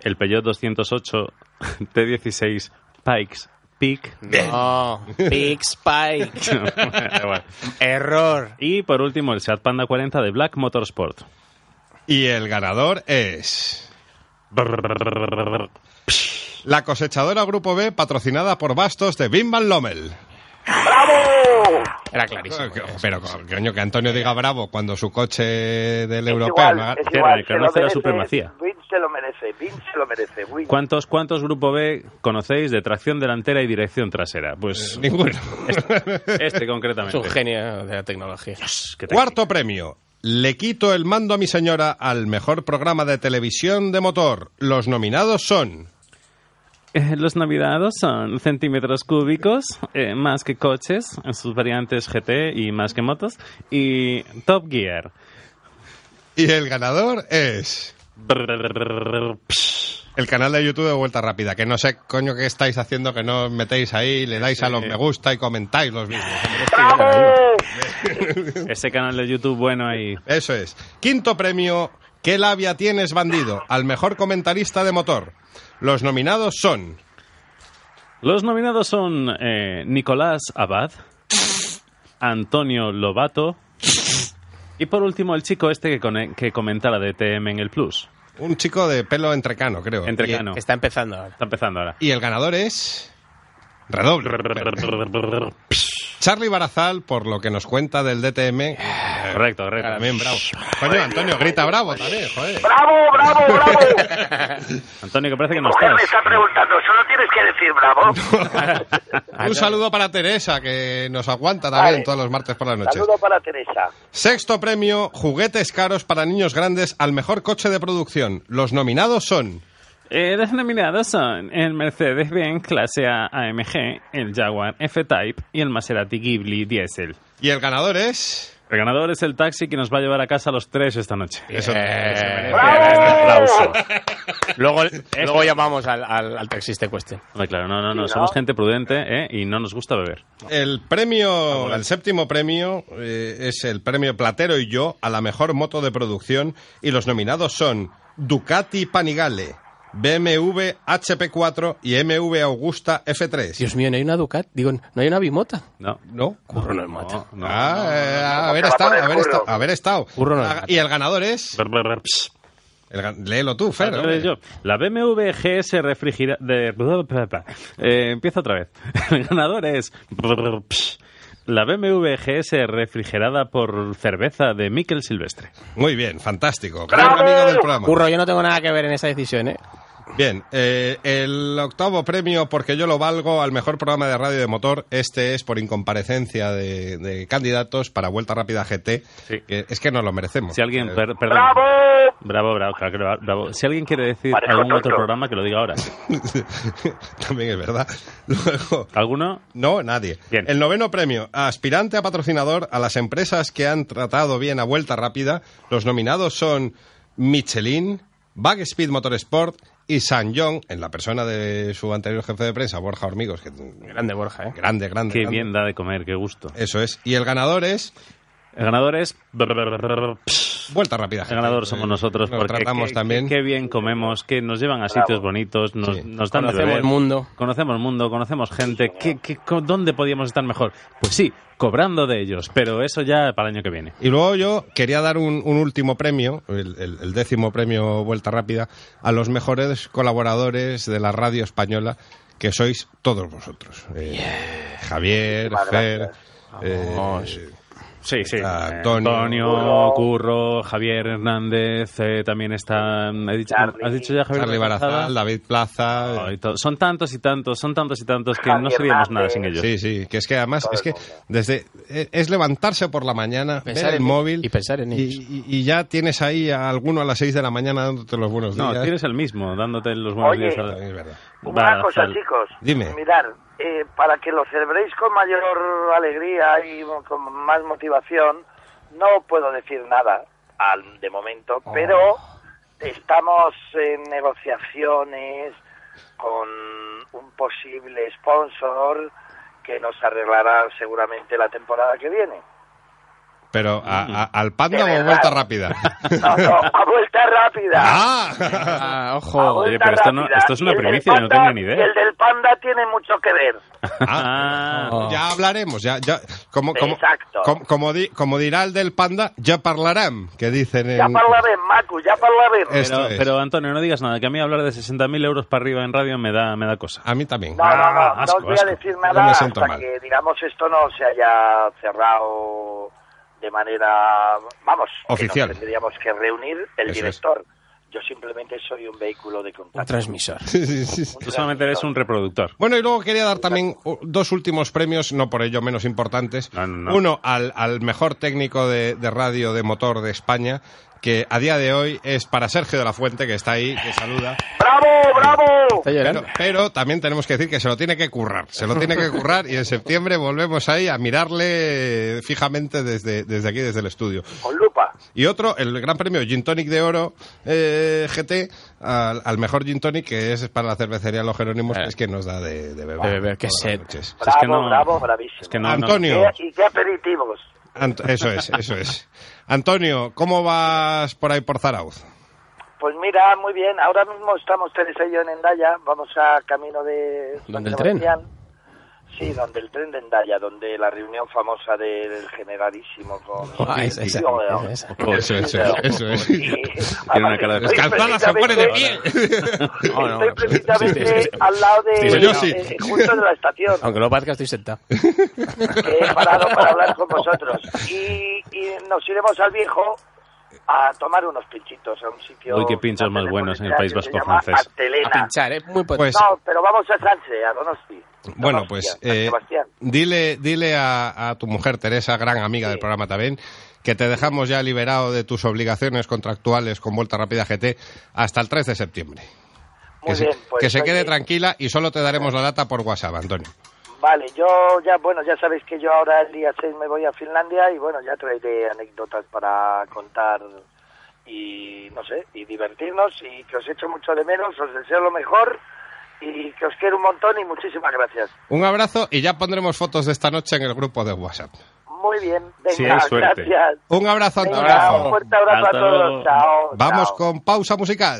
el Peugeot 208 T16 Pikes Peak. No, Big Spike. Error. y por último el Seat Panda 40 de Black Motorsport. y el ganador es la cosechadora Grupo B patrocinada por Bastos de Bim Van Lommel. ¡Bravo! Era clarísimo. Pero coño que Antonio diga bravo cuando su coche del Es europeo igual, es igual, reconoce la supremacía. Se lo merece, Win se lo merece. Win. ¿Cuántos, ¿Cuántos Grupo B conocéis de tracción delantera y dirección trasera? Pues ninguno. este Es concretamente. un genio de la tecnología. Cuarto premio. Le quito el mando a mi señora al mejor programa de televisión de motor. Los nominados son Eh, Los navidados son centímetros cúbicos, eh, más que coches, en sus variantes GT y más que motos, y Top Gear. y el ganador es el canal de YouTube de Vuelta Rápida. Que no sé coño qué estáis haciendo que no os metéis ahí, le dais a los me gusta y comentáis los vídeos. Ese canal de YouTube bueno ahí. Eso es. Quinto premio. ¿Qué labia tienes, bandido? Al mejor comentarista de motor. Los nominados son Los nominados son eh, Nicolás Abad, Antonio Lobato y por último el chico este que, cone- que comenta la DTM en el Plus. un chico de pelo entrecano, creo. Entrecano. Está empezando ahora. Está empezando ahora. Y el ganador es... Redoble. Charlie Barazal, por lo que nos cuenta del DTM. eh, Correcto, correcto. También bravo. Coño, Antonio, grita bravo también, joder. ¡Bravo, bravo, bravo! Antonio, que parece que no Mujer me estás. está preguntando, solo tienes que decir bravo. Un saludo para Teresa, que nos aguanta también Vale. todos los martes por las noches. Saludo para Teresa. Sexto premio, juguetes caros para niños grandes al mejor coche de producción. Los nominados son... Eh, los nominados son el Mercedes-Benz clase A AMG, el Jaguar F-Type y el Maserati Ghibli Diesel. Y el ganador es... El ganador es el taxi que nos va a llevar a casa a los tres esta noche. Eso, aplauso. Luego, luego llamamos al, al, al taxista en cuestión. Hombre, claro, no, no, no, somos gente prudente ¿eh? y no nos gusta beber. El premio, el séptimo premio eh, es el premio Platero y yo a la mejor moto de producción y los nominados son Ducati Panigale, BMW HP4 y MV Augusta F3. Dios mío, ¿no hay una Ducat? Digo, ¿no hay una Bimota? No. ¿No? Curro no es mata. No, no. Ah, eh, ¿Cómo haber estado, haber curro? estado, haber estado. Curro no es Ah, mata. y el ganador es... Brr, brr, brr, psh. el gan- léelo tú, Fer. Vez yo. La BMW GS refrigerada... De... Eh, empiezo otra vez. El ganador es... Psh. La BMW GS refrigerada por cerveza de Miquel Silvestre. Muy bien, fantástico. Gran amigo del programa. Curro, yo no tengo nada que ver en esa decisión, ¿eh? Bien, eh, el octavo premio, porque yo lo valgo, al mejor programa de radio de motor, este es por incomparecencia de, de candidatos para Vuelta Rápida GT, Sí. que es que nos lo merecemos. Si alguien... Eh, per- perdón. ¡Bravo! Bravo, bravo, claro, bravo. Si alguien quiere decir Parejo algún otro programa, que lo diga ahora. También es verdad. Luego, ¿Alguno? no, nadie. Bien. El noveno premio, aspirante a patrocinador a las empresas que han tratado bien a Vuelta Rápida. Los nominados son Michelin, Bag Speed Motorsport y San John, en la persona de su anterior jefe de prensa, Borja Hormigos. Que, grande Borja, ¿eh? Grande, grande. Qué grande. bien da de comer, qué gusto. Eso es. Y el ganador es... El ganador es... Vuelta rápida. El ganador somos nosotros. Nos porque tratamos qué, también. Qué, qué bien comemos, que nos llevan a sitios bonitos, nos, Sí. nos dan de Conocemos el mundo. Conocemos el mundo, conocemos gente. ¿Qué, qué, ¿Dónde podíamos estar mejor? Pues sí, cobrando de ellos, pero eso ya para el año que viene. Y luego yo quería dar un, un último premio, el, el- el décimo premio Vuelta Rápida, a los mejores colaboradores de la radio española, que sois todos vosotros. Eh, Javier, Fer, eh, Vamos. Sí, sí. Está eh, Antonio. Curro, Javier Hernández, eh, también está... he dicho-. ¿Has dicho ya Javier Charlie? Barazal, David Plaza. Son tantos y tantos, son tantos y tantos que Javier no seríamos Hernández. nada sin ellos. Sí, sí, que es que además es que desde eh, es levantarse por la mañana, Pensar ver el en- móvil y pensar en y, ellos. y- y ya tienes ahí a alguno a las 6 de la mañana dándote los buenos No, días. tienes el mismo, dándote los buenos Oye. días. a la- Es verdad. Una cosa, chicos. Dime. Mirad, eh, para que lo celebréis con mayor alegría y con más motivación, no puedo decir nada al, de momento, Oh. pero estamos en negociaciones con un posible sponsor que nos arreglará seguramente la temporada que viene. Pero a- a- al panda o verdad. vuelta rápida. No, no, a vuelta rápida. ¡Ah! Ah, A ojo. Oye, pero esto no- esto es una primicia, yo no Panda- tenía ni idea. el del panda tiene mucho que ver. Ah, Oh. Ya hablaremos, ya, ya, como, como, Exacto. como, como di- como dirá el del panda, ya hablarán, que dicen en... Ya parlarem, Macu, ya parlarem. Esto pero, es. pero, Antonio, no digas nada, que a mí hablar de 60.000 euros para arriba en radio me da, me da cosa. A mí también. No, no, no, Ah, no os voy asco. a decir nada me siento hasta mal. que, digamos, esto no se haya cerrado de manera, vamos, que Oficial. nos tendríamos que reunir el Eso es. director. Yo simplemente soy un vehículo de La contacto. transmisor. Sí, sí, sí. Tú solamente eres un reproductor. Bueno, y luego quería dar también uh, dos últimos premios, no por ello menos importantes. No, no, no. Uno al, al mejor técnico de, de radio de motor de España, que a día de hoy es para Sergio de la Fuente, que está ahí, que saluda. ¡Bravo, bravo! Pero, pero también tenemos que decir que se lo tiene que currar, se lo tiene que currar y en septiembre volvemos ahí a mirarle fijamente desde, desde aquí, desde el estudio. Con lupa. Y otro, el gran premio Gin Tonic de Oro eh, GT, al, al mejor Gin Tonic, que es para la cervecería Los Jerónimos, que es que nos da de, de beber. De beber, qué sed. Bravo, es que no- bravo, bravísimo. es que no- Antonio, ¿Y qué aperitivos? Ant- eso es, eso es. Antonio, ¿cómo vas por ahí por Zarauz? Pues mira, muy bien. Ahora mismo estamos Teresa y yo en Endaya. Vamos a camino de... ¿Dónde el tren? Sí, donde el tren de Endaya, donde la reunión famosa del generalísimo con... Ah, esa, esa, esa. Eso, eso, eso es. Y, Tiene una cara de estoy Descalzada se pone de pie. precisamente- No, no, Estoy sí, precisamente sí, sí. al lado de... Sí, yo sí. eh, justo de la estación. Aunque lo parezca, estoy sentado. que he parado para hablar con vosotros. Y, y nos iremos al viejo a tomar unos pinchitos a un sitio... Uy, qué pinchos más buenos en el País se Vasco francés. A pinchar, ¿eh? Muy potente. Pues, No, pero vamos a Sanse, a Donosti. bueno, Donostia, pues eh, dile, dile a, a tu mujer, Teresa, gran amiga del programa también, que te dejamos ya liberado de tus obligaciones contractuales con Vuelta Rápida GT hasta el 3 de septiembre. Muy que se, bien, pues, que se quede tranquila y solo te daremos la data por WhatsApp, Antonio. Vale, yo ya, bueno, ya sabéis que yo ahora el día 6 me voy a Finlandia y bueno, ya traeré anécdotas para contar y no sé, y divertirnos y que os echo mucho de menos, os deseo lo mejor y que os quiero un montón y muchísimas gracias. Un abrazo y ya pondremos fotos de esta noche en el grupo de WhatsApp. Muy bien, Sí, venga, suerte. gracias. Un abrazo, Venga, Antonio. un fuerte abrazo Hasta a todos. Chao. Vamos chao. con pausa musical.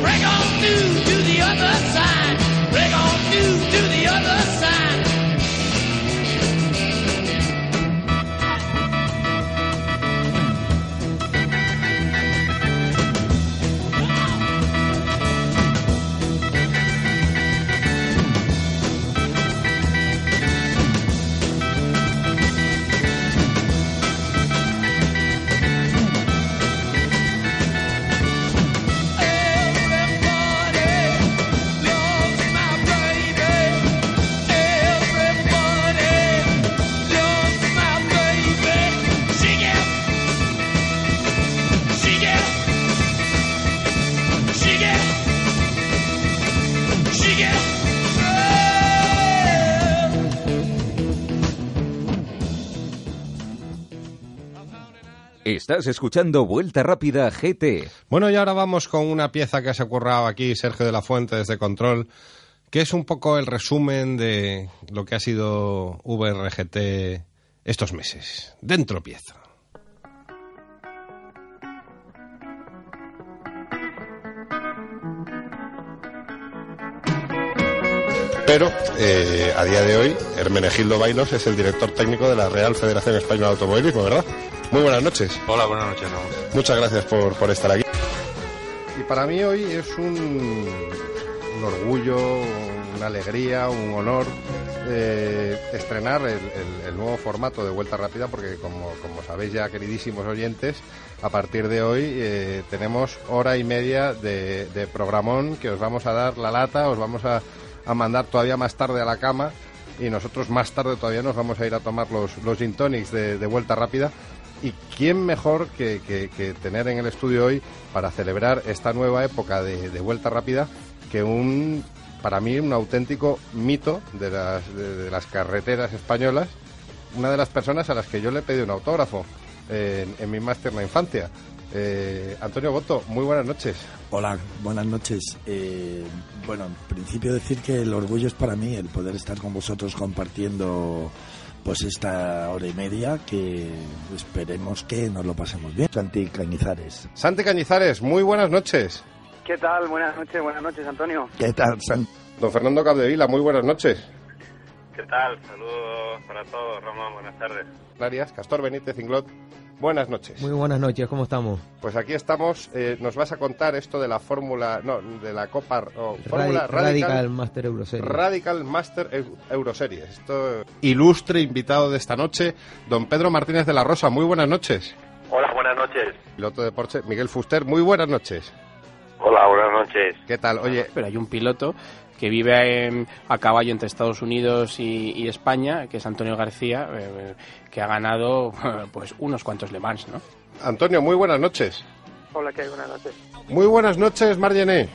Break on through to the other side. Break on through to the other side. Estás escuchando Vuelta Rápida GT. Bueno, y ahora vamos con una pieza que se ha currado aquí Sergio de la Fuente desde Control, que es un poco el resumen de lo que ha sido VRGT estos meses. Dentro pieza. Pero eh, a día de hoy, Hermenegildo Bailos es el director técnico de la Real Federación Española de Automovilismo, ¿verdad? Muy buenas noches. Hola, buenas noches. Muchas gracias por, por estar aquí. Y para mí hoy es un, un orgullo, una alegría, un honor eh, estrenar el, el- el nuevo formato de Vuelta Rápida porque como, como sabéis ya queridísimos oyentes, a partir de hoy eh, tenemos hora y media de, de programón que os vamos a dar la lata, os vamos a, a mandar todavía más tarde a la cama y nosotros más tarde todavía nos vamos a ir a tomar los, los gin tonics de, de Vuelta Rápida. ¿Y quién mejor que, tener en el estudio hoy para celebrar esta nueva época de, Vuelta Rápida que un, para mí, un auténtico mito de las, carreteras españolas? Una de las personas a las que yo le pedí un autógrafo eh, en, mi máster en la infancia. Eh, Antonio Boto, muy buenas noches. Hola, buenas noches. Eh, bueno, en principio decir que el orgullo es para mí el poder estar con vosotros compartiendo pues esta hora y media que esperemos que nos lo pasemos bien. Santi Cañizares. Santi Cañizares, muy buenas noches. ¿Qué tal? Buenas noches, buenas noches, Antonio. ¿Qué tal, Santi? Don Fernando Capdevila, muy buenas noches. ¿Qué tal? Saludos para todos, Ramón. Buenas tardes. Clarias, Castor Benítez Inglot, buenas noches. Muy buenas noches, ¿cómo estamos? Pues aquí estamos, eh, nos vas a contar esto de la fórmula, no, de la Copa, o fórmula Radi- Radical Master Euroseries. Radical Master Eu- Euroseries. Esto, ilustre invitado de esta noche, don Pedro Martínez de la Rosa, muy buenas noches. Hola, buenas noches. Piloto de Porsche, Miguel Fuster, muy buenas noches. Hola, buenas noches. ¿Qué tal? Oye, Pero hay un piloto que vive en- a caballo entre Estados Unidos y, y España, que es Antonio García, eh, que ha ganado pues unos cuantos Le Mans, ¿no? Antonio, muy buenas noches. Hola, ¿qué hay? Buenas noches. Muy buenas noches, Margené.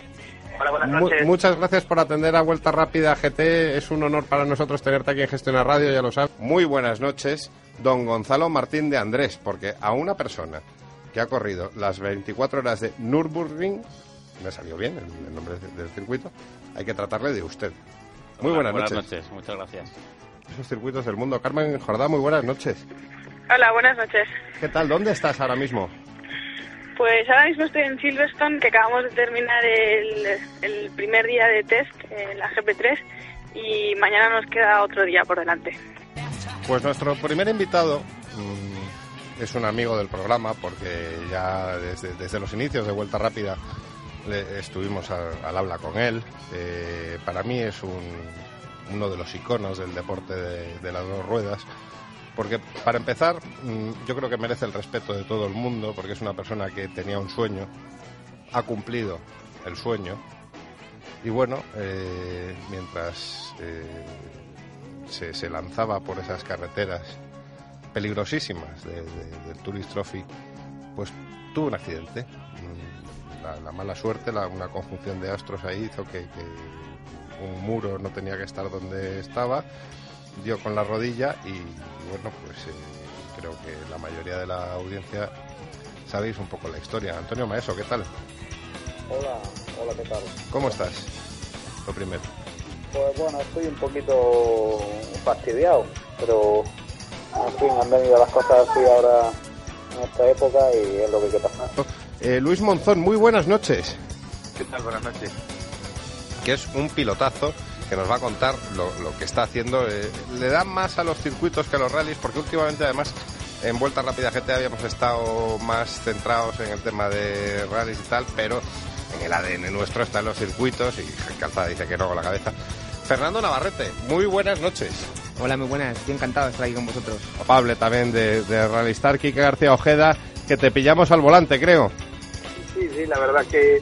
Hola, buenas Mu- noches. muchas gracias por atender a Vuelta Rápida GT. Es un honor para nosotros tenerte aquí en Gestiona Radio, ya lo sabes. Muy buenas noches, don Gonzalo Martín de Andrés, porque a una persona que ha corrido las 24 horas de Nürburgring, me salió bien el, el nombre de- del circuito, hay que tratarle de usted. Muy Hola, buenas, noches. noches. Muchas gracias. Esos circuitos del mundo. Carmen Jordá, muy buenas noches. Hola, buenas noches. ¿Qué tal? ¿Dónde estás ahora mismo? Pues ahora mismo estoy en Silverstone, que acabamos de terminar el, el primer día de test en la GP3 y mañana nos queda otro día por delante. Pues nuestro primer invitado mm, es un amigo del programa porque ya desde, desde los inicios de Vuelta Rápida le- estuvimos al habla con él. Eh, para mí es un- uno de los iconos del deporte de, las dos ruedas. Porque para empezar, mm, yo creo que merece el respeto de todo el mundo porque es una persona que tenía un sueño, ha cumplido el sueño y bueno, eh, mientras eh, se, lanzaba por esas carreteras peligrosísimas de- del Tourist Trophy, pues tuvo un accidente. La, la mala suerte, la- una conjunción de astros ahí hizo que, que un muro no tenía que estar donde estaba, dio con la rodilla y bueno, pues eh, creo que la mayoría de la audiencia sabéis un poco la historia. Antonio Maeso, ¿qué tal? Hola, hola, ¿qué tal? ¿Cómo estás? Lo primero. Pues bueno, estoy un poquito fastidiado, pero en fin, han venido las cosas así ahora en esta época y es lo que hay que pasar. Eh, Luis Monzón, muy buenas noches. ¿Qué tal? Buenas noches. que es un pilotazo que nos va a contar lo, lo que está haciendo. Eh, le da más a los circuitos que a los rallies, porque últimamente además en Vuelta Rápida GT habíamos estado más centrados en el tema de rallies y tal, pero en el ADN nuestro están los circuitos y Calzada dice que no con la cabeza. Fernando Navarrete, muy buenas noches. Hola, muy buenas. Estoy encantado de estar aquí con vosotros. Pable también de, de Rally Star, Kike García Ojeda, que te pillamos al volante, creo. Sí, sí, la verdad que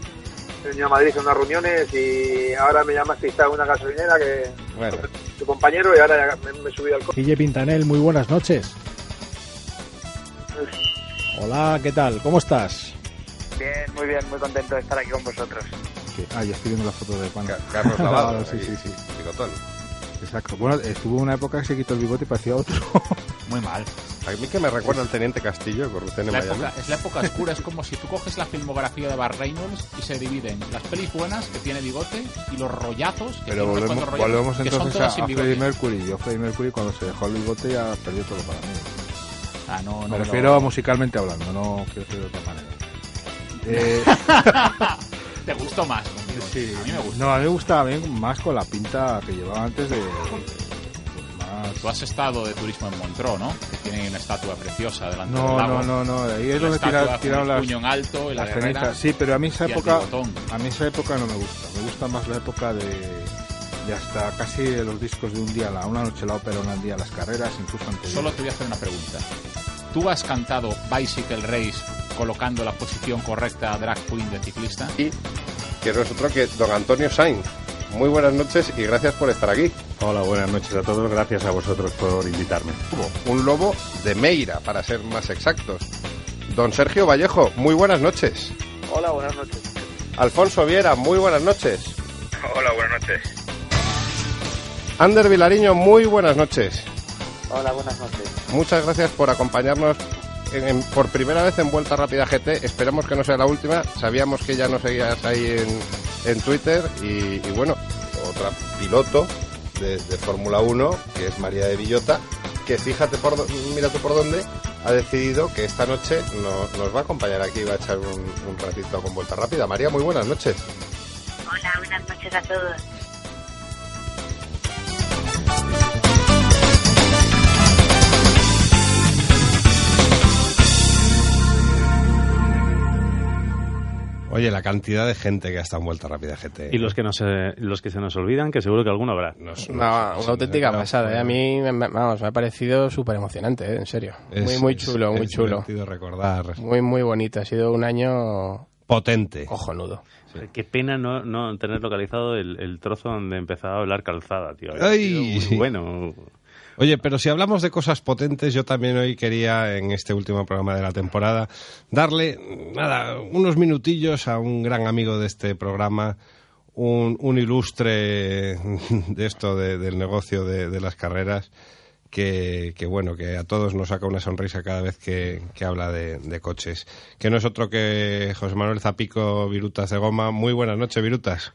he venido a Madrid a unas reuniones y ahora me llamaste y está en una gasolinera que Bueno, tu compañero y ahora ya me, me he subido al coche. Guille Pintanel, muy buenas noches. Hola, ¿qué tal? ¿Cómo estás? Bien, muy bien, muy contento de estar aquí con vosotros. Ah, ya estoy viendo la foto de Juan. Carlos Lavado, sí, sí, sí. pilotón. Exacto. Bueno, estuvo una época que se quitó el bigote y parecía otro. Muy mal. A mí que me recuerda al Teniente Castillo, corrupción en La Miami. época- es la época oscura, es como si tú coges la filmografía de Bar Reynolds y se dividen las pelis buenas, que tiene bigote, y los rollazos, que Pero volvemos, rollazos, volvemos que son entonces a, sin a. Freddie Mercury. Yo Freddie Mercury cuando se dejó el bigote ya perdió todo para mí. Ah, no, Me no refiero lo- a musicalmente hablando, no quiero decir de otra manera. Eh, ¿Te gustó más? Sí. A mí me gusta. No, a mí me gustaba bien más con la pinta que llevaba antes de... Tú has estado de turismo en Montreux, ¿no? Que tiene una estatua preciosa delante No, del lago. no, no, no, ahí es La donde tira- tiraron el las, puño en alto y la las guerrera cenizas. Sí, pero a mí esa y época, a mí esa época no me gusta. Me gusta más la época de, de hasta casi los discos de un día, la, una noche la ópera, un día las carreras, incluso antes. Solo te voy a hacer una pregunta. ¿Tú has cantado Bicycle Race colocando la posición correcta a drag queen de ciclista? Y que no es otro que don Antonio Sainz. Muy buenas noches y gracias por estar aquí. Hola, buenas noches a todos. Gracias a vosotros por invitarme. Un lobo de Meira, para ser más exactos. Don Sergio Vallejo, muy buenas noches. Hola, buenas noches. Alfonso Viera, muy buenas noches. Hola, buenas noches. Ander Vilariño, muy buenas noches. Hola, buenas noches. Muchas gracias por acompañarnos por primera vez en Vuelta Rápida GT. Esperemos que no sea la última. Sabíamos que ya nos seguías ahí en, en Twitter. Y, y bueno, otra piloto de, Fórmula 1, que es María de Villota, que fíjate por tú por dónde, ha decidido que esta noche no- nos va a acompañar aquí, va a echar un ratito con Vuelta Rápida. María, muy buenas noches. Hola, buenas noches a todos. Oye, la cantidad de gente que ha estado en Vuelta Rápida GT. Y los que, no se, los que se nos olvidan, que seguro que alguno habrá. Una, una auténtica pasada, ¿eh? A mí, vamos, me ha parecido súper emocionante, ¿eh? En serio. Es- muy, muy es- chulo, muy es chulo. divertido recordar. Muy, muy bonito. Ha sido un año... Potente. Cojonudo. Qué pena no, no tener localizado el, el trozo donde empezaba a hablar calzada, tío. Ay, Sido muy sí. bueno. Oye, pero si hablamos de cosas potentes, yo también hoy quería, en este último programa de la temporada, darle, nada, unos minutillos a un gran amigo de este programa, un, un ilustre de esto, de- del negocio de, las carreras, que, que, bueno, que a todos nos saca una sonrisa cada vez que, que habla de, de coches. Que no es otro que José Manuel Zapico Virutas de Goma. Muy buenas noches, Virutas.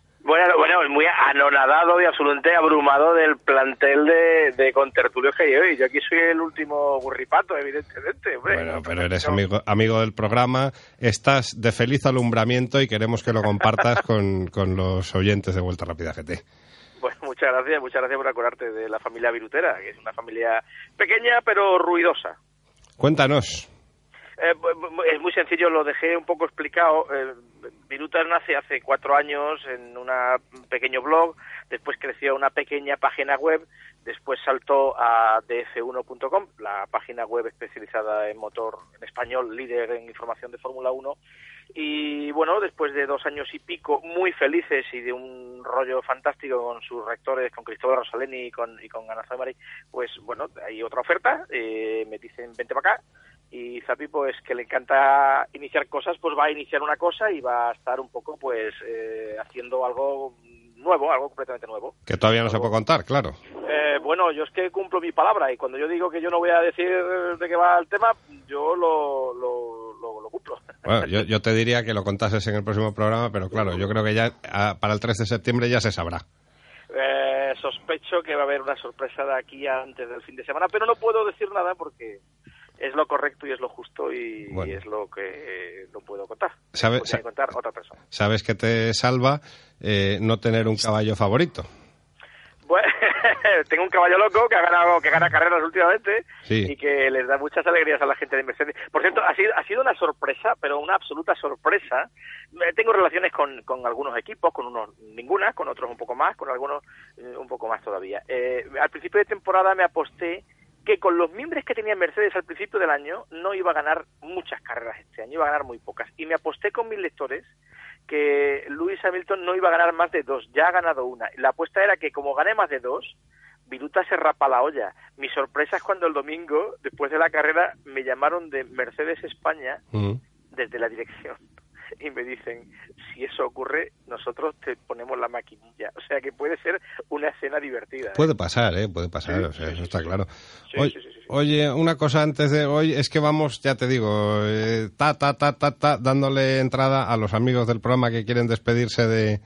Anonadado y absolutamente abrumado del plantel de, de contertulios que hay hoy. Yo aquí soy el último burripato, evidentemente. Hombre. Bueno, pero eres amigo, amigo del programa, estás de feliz alumbramiento y queremos que lo compartas con, con los oyentes de Vuelta Rápida GT. Bueno, muchas gracias, muchas gracias por acordarte de la familia virutera, que es una familia pequeña pero ruidosa. Cuéntanos. Eh, es muy sencillo, lo dejé un poco explicado. Eh, nace hace cuatro años en un pequeño blog, después creció una pequeña página web, después saltó a df1.com, la página web especializada en motor en español, líder en información de Fórmula 1. Y bueno, después de dos años y pico muy felices y de un rollo fantástico con sus rectores, con Cristóbal Rosaleni y con, y con Ana Mari, pues bueno, hay otra oferta, eh, me dicen vente para acá y Zapi pues que le encanta iniciar cosas pues va a iniciar una cosa y va a estar un poco pues eh, haciendo algo nuevo algo completamente nuevo Que todavía no se puede contar, claro. Eh, bueno yo es que cumplo mi palabra y cuando yo digo que yo no voy a decir de qué va el tema yo lo, lo, lo, lo cumplo Bueno, yo, yo te diría que lo contases en el próximo programa, pero claro, yo creo que ya para el 3 de septiembre ya se sabrá. Eh, sospecho que va a haber una sorpresa de aquí antes del fin de semana pero no puedo decir nada porque es lo correcto y es lo justo y, Bueno. y es lo que eh, no puedo contar Sabe- que contar otra persona Sabes que te salva eh, no tener un caballo favorito. Bueno, tengo un caballo loco que ha ganado, que gana carreras últimamente Sí. y que les da muchas alegrías a la gente de Mercedes. Por cierto, ha sido, ha sido una sorpresa, pero una absoluta sorpresa. Eh, Tengo relaciones con, con algunos equipos, con unos ninguna, con otros un poco más, con algunos eh, un poco más todavía. Eh, al principio de temporada me aposté que con los miembros que tenía Mercedes al principio del año no iba a ganar muchas carreras este año, iba a ganar muy pocas. Y me aposté con mis lectores que Lewis Hamilton no iba a ganar más de dos, ya ha ganado una. La apuesta era que como gané más de dos, Viruta se rapa la olla. Mi sorpresa es cuando el domingo, después de la carrera, me llamaron de Mercedes España desde la dirección y me dicen, si eso ocurre, nosotros te ponemos la maquinilla. O sea que puede ser una escena divertida. ¿eh? Puede pasar, ¿eh? Puede pasar, o sea, eso está claro. Oye, una cosa antes de hoy, es que vamos, ya te digo, eh, ta, ta, ta, ta, ta, dándole entrada a los amigos del programa que quieren despedirse de,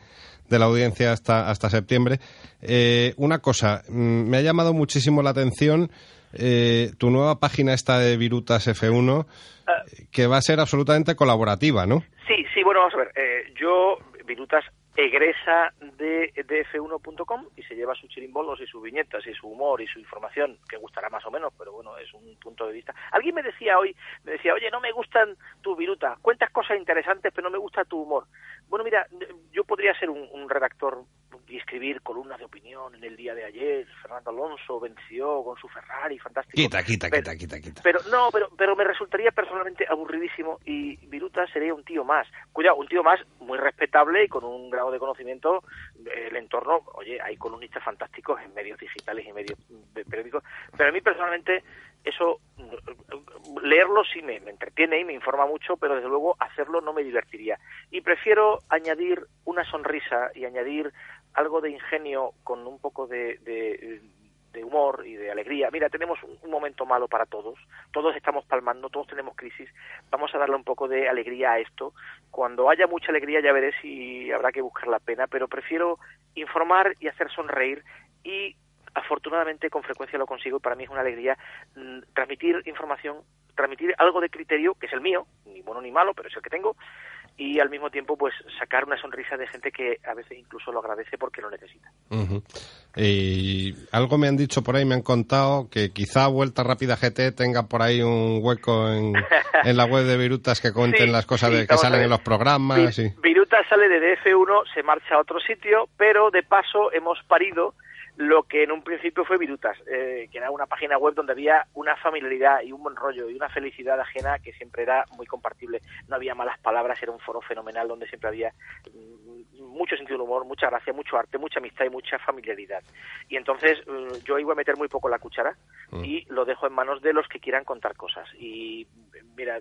de la audiencia hasta, hasta septiembre. Eh, una cosa, mm, me ha llamado muchísimo la atención eh, tu nueva página esta de Virutas F1, Ah. que va a ser absolutamente colaborativa, ¿no? Sí, sí, bueno, vamos a ver. Eh, yo, Virutas, egresa de, de F1.com y se lleva sus chirimbolos y sus viñetas y su humor y su información, que gustará más o menos, pero bueno, es un punto de vista. Alguien me decía hoy, me decía, oye, no me gustan tus virutas, cuentas cosas interesantes, pero no me gusta tu humor. Bueno, mira, yo podría ser un, un redactor y escribir columnas de opinión en el día de ayer. Fernando Alonso venció con su Ferrari, fantástico. Quita, quita, Pero- quita, quita, quita. pero no, pero, pero me resultaría personalmente aburridísimo y Viruta sería un tío más. Cuidado, un tío más muy respetable y con un grado de conocimiento del entorno. Oye, hay columnistas fantásticos en medios digitales y medios de periódicos, pero a mí personalmente eso, leerlo sí me, me entretiene y me informa mucho, pero desde luego hacerlo no me divertiría. Y prefiero añadir una sonrisa y añadir algo de ingenio con un poco de, de, de humor y de alegría. Mira, tenemos un, momento malo para todos, todos estamos palmando, todos tenemos crisis, vamos a darle un poco de alegría a esto. Cuando haya mucha alegría ya veré si habrá que buscar la pena, pero prefiero informar y hacer sonreír y afortunadamente con frecuencia lo consigo y para mí es una alegría mm, transmitir información, transmitir algo de criterio, que es el mío, ni bueno ni malo, pero es el que tengo, y al mismo tiempo pues sacar una sonrisa de gente que a veces incluso lo agradece porque lo necesita. Ujú. Y algo me han dicho por ahí, me han contado que quizá Vuelta Rápida GT tenga por ahí un hueco en, en la web de Virutas que cuenten Sí, las cosas sí, de que salen en los programas. Y... Viruta sale de DF1, se marcha a otro sitio, pero de paso hemos parido lo que en un principio fue Virutas, eh, que era una página web donde había una familiaridad y un buen rollo y una felicidad ajena que siempre era muy compartible. No había malas palabras, era un foro fenomenal donde siempre había mm, mucho sentido del humor, mucha gracia, mucho arte, mucha amistad y mucha familiaridad. Y entonces mm, yo iba a meter muy poco la cuchara y lo dejo en manos de los que quieran contar cosas. Y mira,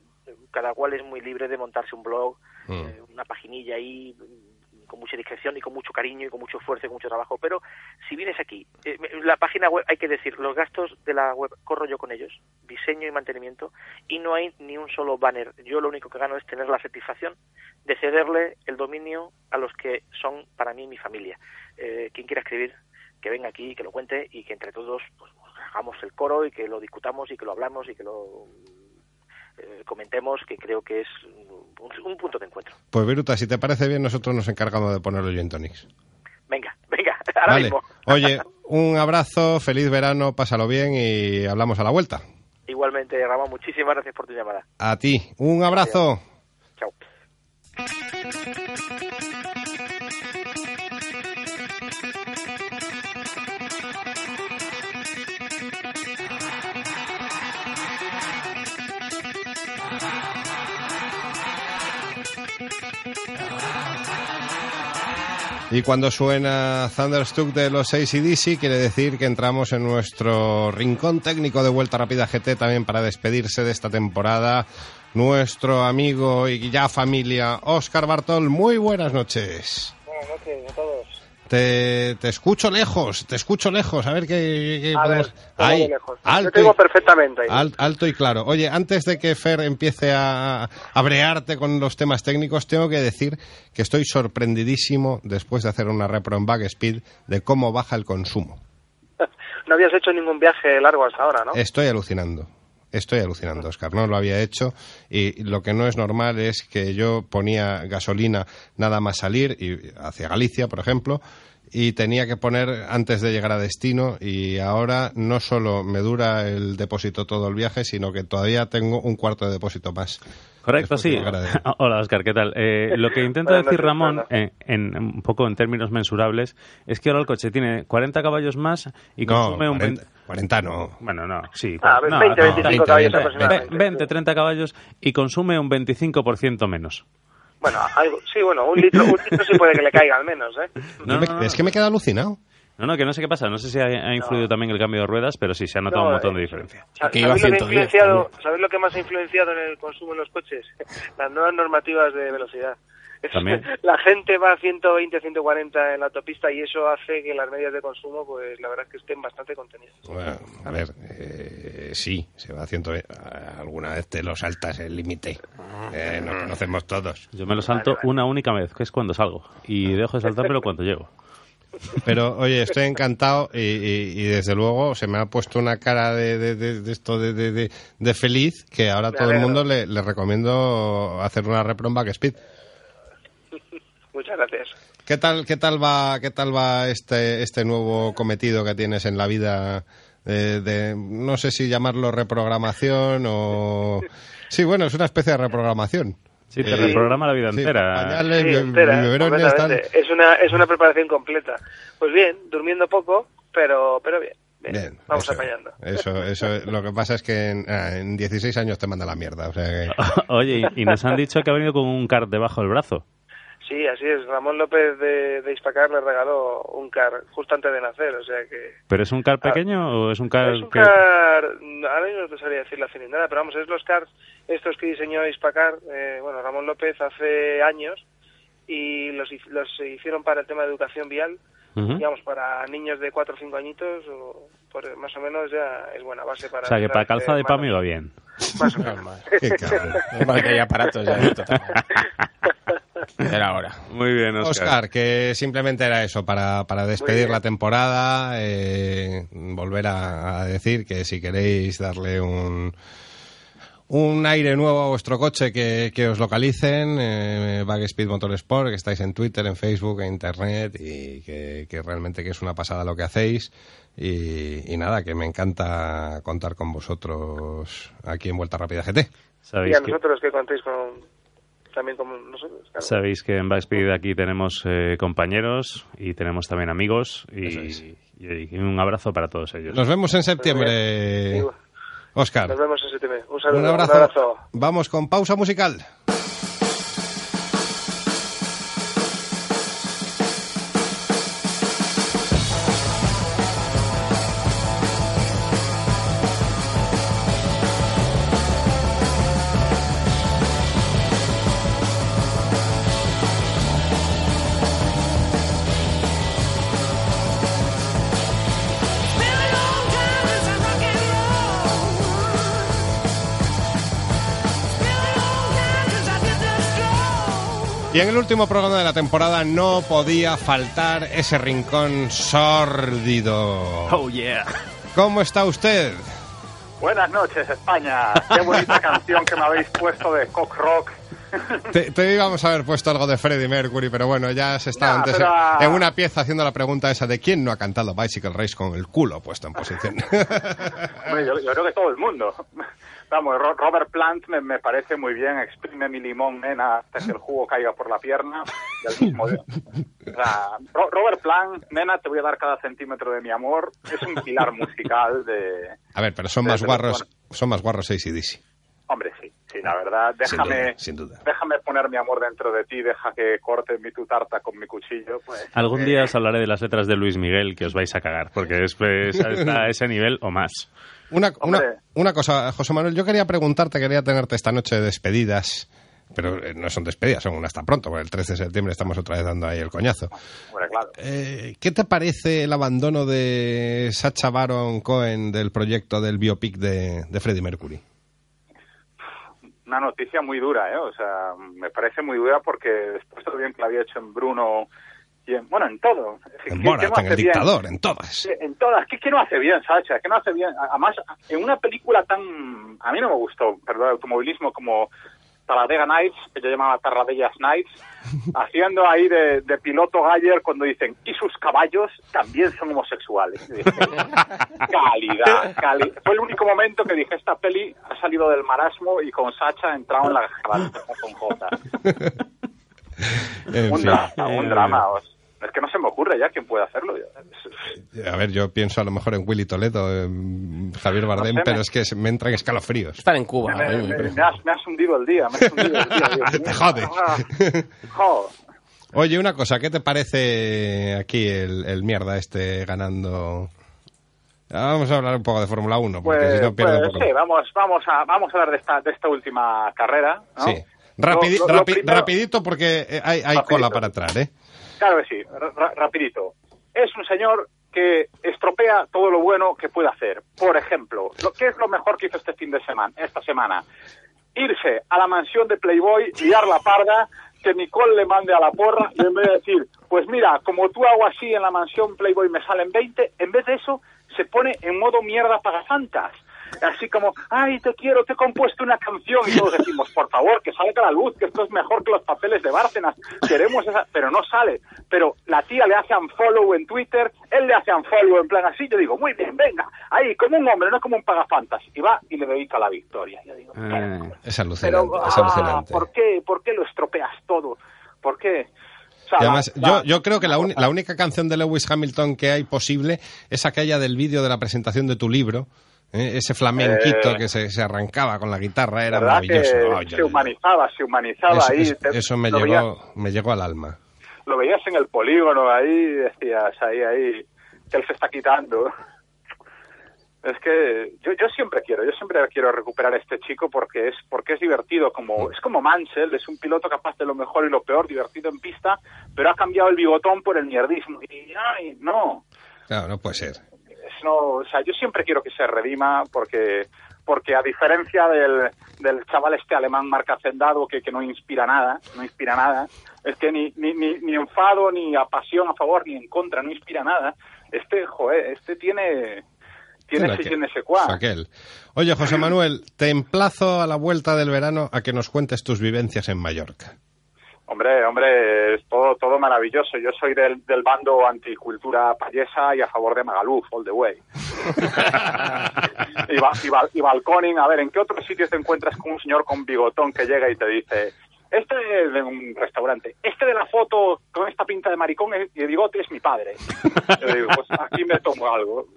cada cual es muy libre de montarse un blog, eh, una paginilla ahí mm, con mucha discreción y con mucho cariño y con mucho esfuerzo y con mucho trabajo. Pero si vienes aquí, eh, la página web, hay que decir, los gastos de la web corro yo con ellos, diseño y mantenimiento, y no hay ni un solo banner. Yo lo único que gano es tener la satisfacción de cederle el dominio a los que son para mí mi familia. Eh, quien quiera escribir, que venga aquí, que lo cuente y que entre todos pues, hagamos el coro y que lo discutamos y que lo hablamos y que lo eh, comentemos, que creo que es un, un punto de encuentro. Pues Virutas, si te parece bien, nosotros nos encargamos de poner los gin tonics. Venga, venga, ahora Vale. mismo. Oye, un abrazo, feliz verano, pásalo bien y hablamos a la vuelta. Igualmente, Ramón, muchísimas gracias por tu llamada. A ti, un abrazo. Chao. Y cuando suena Thunderstruck de los ACDC, quiere decir que entramos en nuestro rincón técnico de Vuelta Rápida GT también para despedirse de esta temporada. Nuestro amigo y ya familia, Oscar Bartol, muy buenas noches. Te, te escucho lejos, te escucho lejos, a ver qué, qué A ver, podemos- ¿cómo de Ahí, lejos? alto Yo tengo y- perfectamente ahí. Alto y claro. Oye, antes de que Fer empiece a, a brearte con los temas técnicos, tengo que decir que estoy sorprendidísimo después de hacer una repro en Backspeed de cómo baja el consumo. No habías hecho ningún viaje largo hasta ahora, ¿no? Estoy alucinando. Estoy alucinando, Oscar. No lo había hecho y lo que no es normal es que yo ponía gasolina nada más salir y hacia Galicia, por ejemplo, y tenía que poner antes de llegar a destino y ahora no solo me dura el depósito todo el viaje, sino que todavía tengo un cuarto de depósito más. Correcto, sí. Hola, Oscar, ¿qué tal? Eh, lo que intenta decir noches, Ramón, eh, en, un poco en términos mensurables, es que ahora el coche tiene 40 caballos más y No, consume un 40, 20... 40 no. Bueno, no, sí. Ah, no, 20, no, 25 caballos aproximadamente. 20, 30 caballos y consume un 25% menos. Bueno, algo, sí, bueno, un litro, un litro sí puede que le caiga al menos, ¿eh? No, me-. Es que me queda alucinado. No, no, que no sé qué pasa. No sé si ha, ha influido también el cambio de ruedas, pero sí, se ha notado No, un montón eh, de diferencia. ¿Sabéis lo, que ha influenciado, ¿Sabéis lo que más ha influenciado en el consumo en los coches? Las nuevas normativas de velocidad. También. La gente va a 120, 140 en la autopista y eso hace que las medias de consumo, pues la verdad es que estén bastante contenidas. Bueno, a ver, eh, sí, se va haciendo. eh, alguna vez te lo saltas el límite. Eh, nos conocemos todos. Yo me lo salto una única vez, que es cuando salgo. Y dejo de saltármelo cuando llego. Pero, oye, estoy encantado y, y- y desde luego se me ha puesto una cara de, de- de- de esto de, feliz que ahora todo el mundo le, le recomiendo hacer una repro en Backspeed. Muchas gracias. ¿Qué tal, qué tal va, qué tal va este, este nuevo cometido que tienes en la vida? De, de- no sé si llamarlo reprogramación o sí, bueno, es una especie de reprogramación. Sí, te reprograma la vida sí, entera. Es una, es una preparación completa. Pues bien, durmiendo poco, pero, pero bien. bien. Bien, Vamos eso, apañando. Eso, eso, lo que pasa es que en, ah, en 16 años te manda la mierda. O sea que... Oye, y y nos han dicho que ha venido con un cart debajo del brazo. Sí, así es. Ramón López de, de Hispacar le regaló un car justo antes de nacer, o sea que... ¿Pero es un cart pequeño o es un cart Es un que- car, ahora mismo no te sabría decir la cilindrada, pero vamos, es los cars estos que diseñó Hispacar, eh, bueno, Ramón López hace años y los, los hicieron para el tema de educación vial, digamos, para niños de 4 o 5 añitos, o por, más o menos ya es buena base para... O sea, que para calza de pami va bien. Más o menos. Qué cabrón. Normal que hay aparatos ya. ¿no? Total. Era hora. Muy bien, Oscar. Oscar, que simplemente era eso, para, para despedir la temporada, eh, volver a, a decir que si queréis darle un, un aire nuevo a vuestro coche, que, que os localicen, eh, Bagspeed Motorsport, que estáis en Twitter, en Facebook, en Internet, y que, que realmente que es una pasada lo que hacéis. Y, y nada, que me encanta contar con vosotros aquí en Vuelta Rápida GT. Y Sabéis a que, nosotros que contéis con, también con nosotros. claro. sabéis que en Backspeed aquí tenemos eh, compañeros y tenemos también amigos y, y- y un abrazo para todos ellos. Nos vemos en septiembre, Oscar. Nos vemos en septiembre. Un saludo. Un abrazo. Vamos con pausa musical. Y en el último programa de la temporada no podía faltar ese rincón sórdido. Oh, yeah. ¿Cómo está usted? Buenas noches, España. Qué bonita canción que me habéis puesto de cock rock. Te, te íbamos a haber puesto algo de Freddie Mercury, pero bueno, ya se estaba Nah, antes pero- en una pieza haciendo la pregunta esa de quién no ha cantado Bicycle Race con el culo puesto en posición. Yo, yo creo que todo el mundo. Vamos, Ro- Robert Plant me, me parece muy bien. Exprime mi limón, nena, hasta que el jugo caiga por la pierna. Del mismo día. O sea, Ro- Robert Plant, nena, te voy a dar cada centímetro de mi amor. Es un pilar musical de... A ver, pero son más guarros, son más guarros ACDC. Hombre, sí, sí, la verdad. Sin Déjame, duda, sin duda. déjame poner mi amor dentro de ti, deja que corte mi tu tarta con mi cuchillo. Pues, Algún eh, día os hablaré de las letras de Luis Miguel que os vais a cagar, porque es, pues, está a ese nivel o más. Una, una, una cosa, José Manuel, yo quería preguntarte, quería tenerte esta noche de despedidas, pero eh, no son despedidas, son un hasta pronto, porque el 13 de septiembre estamos otra vez dando ahí el coñazo. hombre, claro. Eh, ¿Qué te parece el abandono de Sacha Baron Cohen del proyecto del biopic de, de Freddie Mercury? Una noticia muy dura, ¿eh? O sea, me parece muy dura porque después de lo bien que lo había hecho en Bruno y en, bueno, en todo. En ¿qué- Borat, qué no en El hace bien? Dictador, en todas. En todas. ¿Qué, qué no hace bien, Sacha? ¿Qué no hace bien? Además, en una película tan... A mí no me gustó, perdón, automovilismo como Talladega Nights, que yo llamaba Tarradellas Nights, haciendo ahí de, de piloto Galler cuando dicen, y sus caballos también son homosexuales. Dije, calidad, calidad. Fue el único momento que dije, esta peli ha salido del marasmo y con Sacha ha entrado en la con Jota. En Un drama, un drama. Es que no se me ocurre ya quién puede hacerlo. A ver, yo pienso a lo mejor en Willy Toledo, en Javier Bardem, sé, pero me- es que me entran escalofríos. Están en Cuba. Me, me- me has, me has hundido el día, me has hundido el día. Dios. Te jode. Ah. Oye, una cosa, ¿qué te parece aquí el, el mierda este ganando? Ah, Vamos a hablar un poco de Fórmula 1, porque Pues, si no pierdo pues un poco. sí, vamos, vamos, a, vamos a hablar de esta, de esta última carrera. ¿no? Sí. Rapidi- Lo- lo- lo rapi- primero- rapidito porque eh, hay, hay cola para atrás, ¿eh? Claro que sí, ra- ra- rapidito. Es un señor que estropea todo lo bueno que puede hacer. Por ejemplo, lo ¿qué es lo mejor que hizo este fin de semana, esta semana? Irse a la mansión de Playboy, liar la parda, que Nicole le mande a la porra y en vez de decir, pues mira, como tú hago así en la mansión Playboy me salen 20, en vez de eso se pone en modo mierda pagafantas. Así como, ay, te quiero, te he compuesto una canción y todos decimos, por favor, que salga a la luz, que esto es mejor que los papeles de Bárcenas, queremos esa, pero no sale. Pero la tía le hace unfollow en Twitter, él le hace unfollow en plan así, yo digo, muy bien, venga, ahí, como un hombre, no como un pagafantas. Y va y le dedica la victoria. Yo digo, Eh, Es pero, alucinante, es ah, alucinante. ¿por qué, ¿por qué lo estropeas todo? ¿Por qué? Y además, yo, yo creo que la, uni- la única canción de Lewis Hamilton que hay posible es aquella del vídeo de la presentación de tu libro. ¿Eh? Ese flamenquito Eh. que se, se arrancaba con la guitarra era ¿verdad maravilloso. Ay, se humanizaba, se humanizaba Eso, ahí. eso- me, llegó, veías- me llegó al alma. lo veías en el polígono ahí, decías ahí, ahí, que él se está quitando. Es que yo, yo siempre quiero, yo siempre quiero recuperar a este chico porque es porque es divertido, como es como Mansell, es un piloto capaz de lo mejor y lo peor, divertido en pista, pero ha cambiado el bigotón por el mierdismo. Y ay, no, Claro, no puede ser. No, o sea, yo siempre quiero que se redima porque porque a diferencia del, del chaval este alemán marca hacendado que, que no inspira nada, no inspira nada, es que ni, ni, ni, ni enfado, ni a pasión a favor, ni en contra, no inspira nada. Este, joder, este tiene, tiene ese aquel. Oye, José Manuel, te emplazo a la vuelta del verano a que nos cuentes tus vivencias en Mallorca. Hombre, hombre, es todo, todo maravilloso. Yo soy del, del bando anticultura payesa y a favor de Magaluf, all the way. y, ba- y, ba- y balconing, a ver, ¿en qué otros sitios te encuentras con un señor con bigotón que llega y te dice, este de un restaurante, este de la foto con esta pinta de maricón y de bigote es mi padre? Yo digo, pues aquí me tomo algo.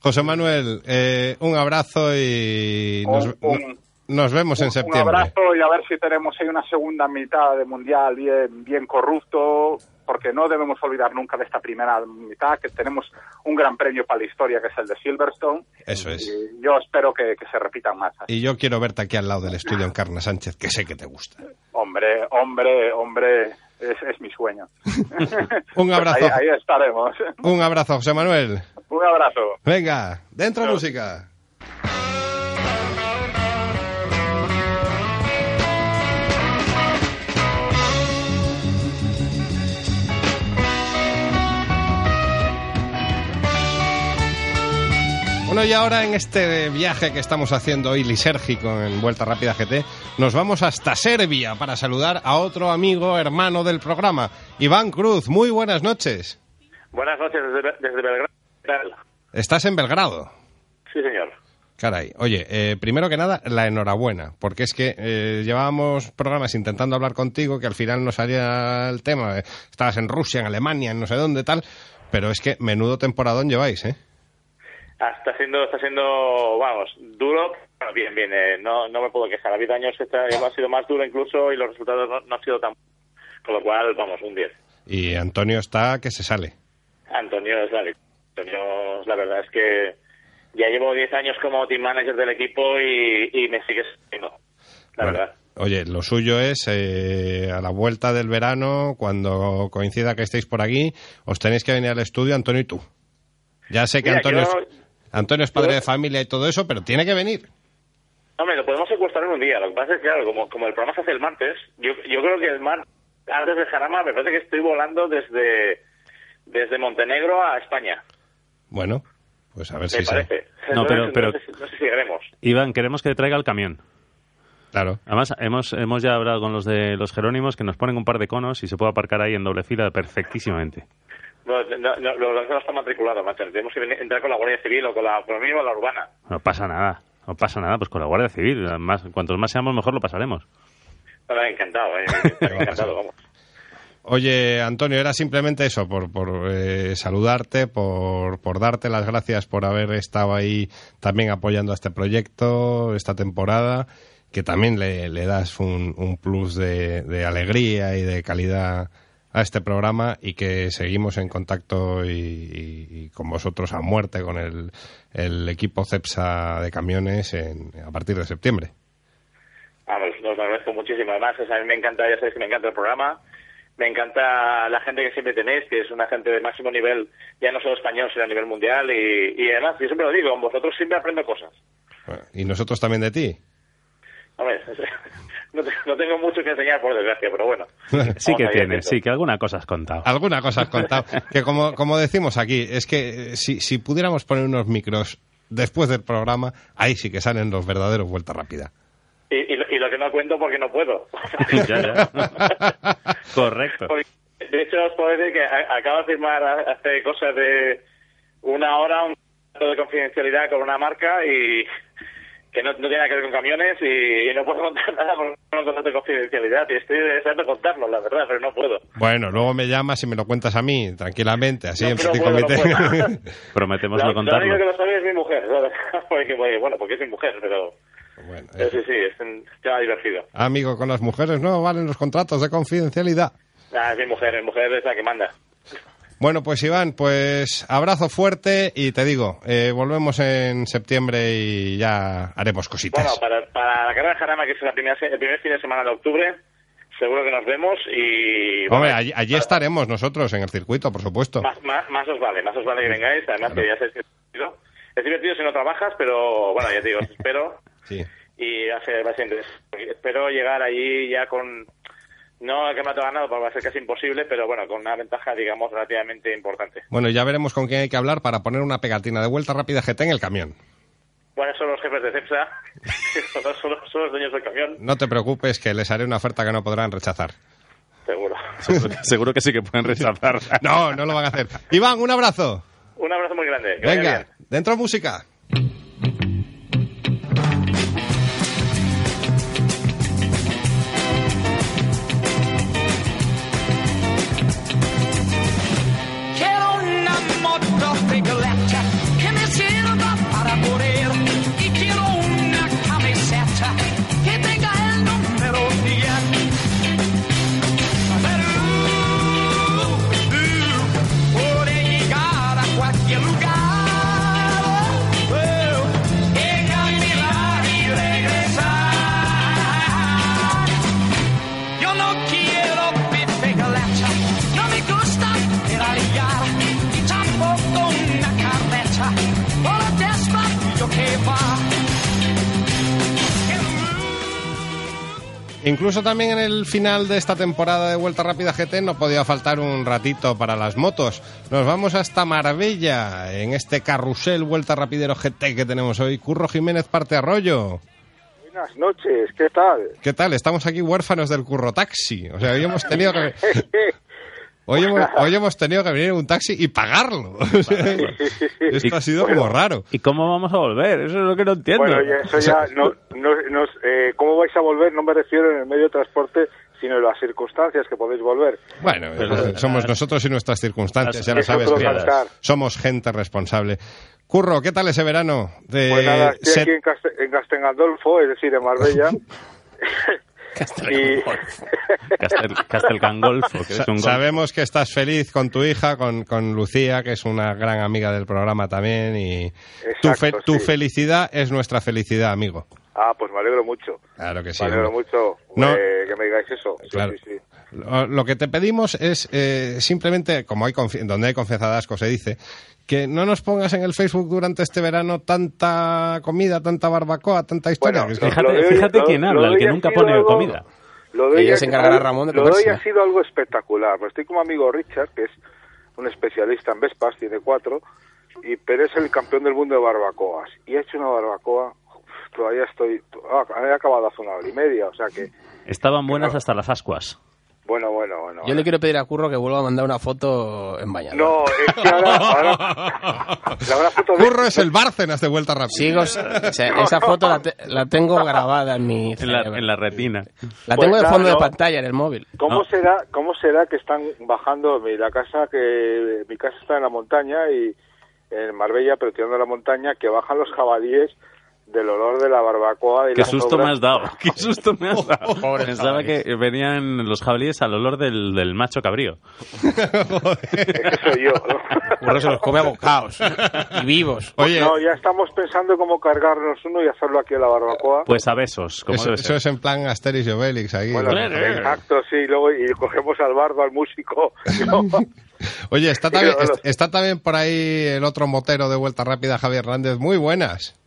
José Manuel, eh, un abrazo y nos, Un- un- nos vemos en Un septiembre. abrazo y a ver si tenemos ahí una segunda mitad de mundial bien, bien corrupto, porque no debemos olvidar nunca de esta primera mitad, que tenemos un gran premio para la historia, que es el de Silverstone. Eso es. Y yo espero que, que se repitan más. Y yo quiero verte aquí al lado del estudio en Carna Sánchez, que sé que te gusta. Hombre, hombre, hombre, es, es mi sueño. Un Pues abrazo. ahí, ahí estaremos. Un abrazo, José Manuel. Un abrazo. Venga, dentro música. Bueno, y ahora en este viaje que estamos haciendo hoy lisérgico en Vuelta Rápida GT, nos vamos hasta Serbia para saludar a otro amigo hermano del programa, Iván Cruz. Muy buenas noches. Buenas noches desde, desde Belgrado. ¿Qué tal? Estás en Belgrado. Sí, señor. Caray, oye, eh, primero que nada, la enhorabuena, porque es que eh, llevábamos programas intentando hablar contigo, que al final no salía el tema, eh, estabas en Rusia, en Alemania, en no sé dónde, tal, pero es que menudo temporadón lleváis, ¿eh? Está siendo, está siendo, vamos, duro. Bueno, bien, bien, eh, no, no me puedo quejar. Ha habido años que ha sido más duro incluso y los resultados no, no han sido tan... Con lo cual, vamos, un 10. Y Antonio está que se sale. Antonio es la, Antonio, la verdad es que ya llevo 10 años como team manager del equipo y, y me sigue siendo, la Bueno, verdad. Oye, lo suyo es eh, a la vuelta del verano, cuando coincida que estéis por aquí, os tenéis que venir al estudio, Antonio y tú. Ya sé que Mira, Antonio, yo- es, Antonio es padre de familia y todo eso, pero tiene que venir. Hombre, lo podemos secuestrar en un día. Lo que pasa es que, claro, como, como el programa se hace el martes, yo, yo creo que el martes, antes de Jarama, me parece que estoy volando desde, desde Montenegro a España. Bueno, pues a ver Me si se... parece. No, pero- sé- pero- sé, no sé si llegaremos. Iván, queremos que traiga el camión. Claro. Además, hemos, hemos ya hablado con los de los Jerónimos que nos ponen un par de conos y se puede aparcar ahí en doble fila perfectísimamente. No, no, no, no está matriculado, macho. Tenemos que venir- entrar con la Guardia Civil o con la, la urbana. No pasa nada, no pasa nada, pues con la Guardia Civil. Más, cuantos más seamos, mejor lo pasaremos. Bueno, encantado, eh, encantado, vamos. Oye, Antonio, era simplemente eso, por, por eh, saludarte, por, por darte las gracias por haber estado ahí también apoyando a este proyecto esta temporada que también le, le das un, un plus de, de alegría y de calidad a este programa y que seguimos en contacto y, y- y con vosotros a muerte con el, el equipo CEPSA de camiones en- a partir de septiembre. Vamos, os lo agradezco muchísimo. Además, o sea, a mí me encanta, ya sabéis que me encanta el programa. Me encanta la gente que siempre tenéis, que es una gente de máximo nivel, ya no solo español, sino a nivel mundial. Y, y además, yo siempre lo digo, con vosotros siempre aprendo cosas. Y nosotros también de ti. No, te- no tengo mucho que enseñar, por desgracia, pero bueno. Sí que Vamos a ir tiene, haciendo. sí, que alguna cosa has contado. Alguna cosa has contado. que como, como decimos aquí, es que eh, si, si pudiéramos poner unos micros después del programa, ahí sí que salen los verdaderos vuelta rápida. Y, y lo, y lo que no cuento porque no puedo. Ya, ya. Correcto. Porque, de hecho, os puedo decir que acabo de firmar hace cosas de una hora un contrato de confidencialidad con una marca y que no, no tiene nada que ver con camiones y, y no puedo contar nada por un contrato de confidencialidad y estoy deseando contarlo, la verdad, pero no puedo. Bueno, luego me llamas y me lo cuentas a mí, tranquilamente, así No, en no comité. puedo. Prometemos no la única contarlo. que lo sabe es mi mujer, ¿sabes? porque, bueno, porque es mi mujer, pero... pero sí, sí, es un tema divertido. Amigo, con las mujeres no valen los contratos de confidencialidad. Ah, es mi mujer, mi mujer es la que manda. Bueno, pues Iván, pues abrazo fuerte y te digo, eh, volvemos en septiembre y ya haremos cositas. Bueno, para, para la carrera de Jarama, que es la primera, se- el primer fin de semana de octubre, seguro que nos vemos y... Hombre, allí, allí estaremos nosotros en el circuito, por supuesto. más, más, más os vale, más os vale que vengáis, además que ya sabéis que es divertido. Es divertido si no trabajas, pero bueno, ya te digo, os espero Sí. y va a ser, va a ser interesante. Espero llegar allí ya con... No el campeonato ganado, va a ser casi imposible, pero bueno, con una ventaja, digamos, relativamente importante. Bueno, ya veremos con quién hay que hablar para poner una pegatina de vuelta rápida GT en el camión. Bueno, son los jefes de CEPSA, son, los- son dueños del camión, No te preocupes que les haré una oferta que no podrán rechazar. seguro. Seguro, seguro que sí que pueden rechazar. No, no lo van a hacer. Iván, un abrazo. Un abrazo muy grande. que Venga, dentro música. Incluso también en el final de esta temporada de Vuelta Rápida GT no podía faltar un ratito para las motos. Nos vamos hasta Marbella en este carrusel Vuelta Rapidero GT que tenemos hoy. Curro Jiménez Parte Arroyo. Buenas noches, ¿qué tal? ¿Qué tal? Estamos aquí huérfanos del curro taxi. O sea, hoy hemos tenido que... Hoy hemos, hoy hemos tenido que venir en un taxi y pagarlo. O sea, esto ha sido como raro. ¿Y cómo vamos a volver? Eso es lo que no entiendo. Bueno, ya, eso ya, no, no, no- eh, ¿cómo vais a volver? No me refiero en el medio de transporte, sino en las circunstancias que podéis volver. Bueno, eh, somos nosotros y nuestras circunstancias, ya lo Es sabes. cantar. somos gente responsable. Curro, ¿qué tal ese verano? De Pues nada, estoy set- aquí en, en Castengandolfo, es decir, en Marbella. y Castel, Castelgangolfo, que es Sa- un golf. Sabemos que estás feliz con tu hija, con, con Lucía, que es una gran amiga del programa también, y tu, fe- Exacto, tu sí. felicidad es nuestra felicidad, amigo. Ah, pues me alegro mucho. Claro que sí. me alegro hombre. mucho No. eh, que me digáis eso. Sí, Claro. sí, sí. Lo, lo que te pedimos es eh, simplemente, como hay confi- donde hay confianza de asco se dice, que no nos pongas en el Facebook durante este verano tanta comida, tanta barbacoa, tanta historia. que- Fíjate, fíjate quién habla, el que nunca pone comida. Lo de Ella hoy se ha- encargará Ramón de Lo de hoy ha sido algo espectacular. Pues estoy como amigo Richard, que es un especialista en Vespas, tiene cuatro, y pero es el campeón del mundo de barbacoas. Y ha hecho una barbacoa, todavía estoy, ah, he acabado hace una hora y media, o sea que, Estaban buenas hasta las ascuas. Bueno, bueno, bueno. Yo le quiero pedir a Curro que vuelva a mandar una foto en bañador. No, es que ahora, ahora la una foto de- Curro es el Bárcenas de vuelta rápida. Sigo, o sea, esa foto la, te- la tengo grabada en mi En la, en la retina. La Pues tengo de nada, fondo de pantalla en el móvil. ¿Cómo será, cómo será que están bajando mi la casa que mi casa está en la montaña y en Marbella, pero tirando a la montaña, que bajan los jabalíes del olor de la barbacoa y Qué las susto me has dado, qué susto me has dado. Pobre Pensaba jabalí. que venían los jabalíes al olor del, del macho cabrío. Ese soy yo, ¿no? Curro se los come a bocaos. Y vivos. Oye, No, ya estamos pensando cómo cargarnos uno y hacerlo aquí en la barbacoa. Pues a besos, como eso, debe eso es en plan Asterix y Obelix aquí. Bueno, ¿no? exacto, sí, luego y cogemos al bardo, al músico. ¿no? Oye, está también, está también por ahí el otro motero de Vuelta Rápida, Javier Hernández. Muy buenas.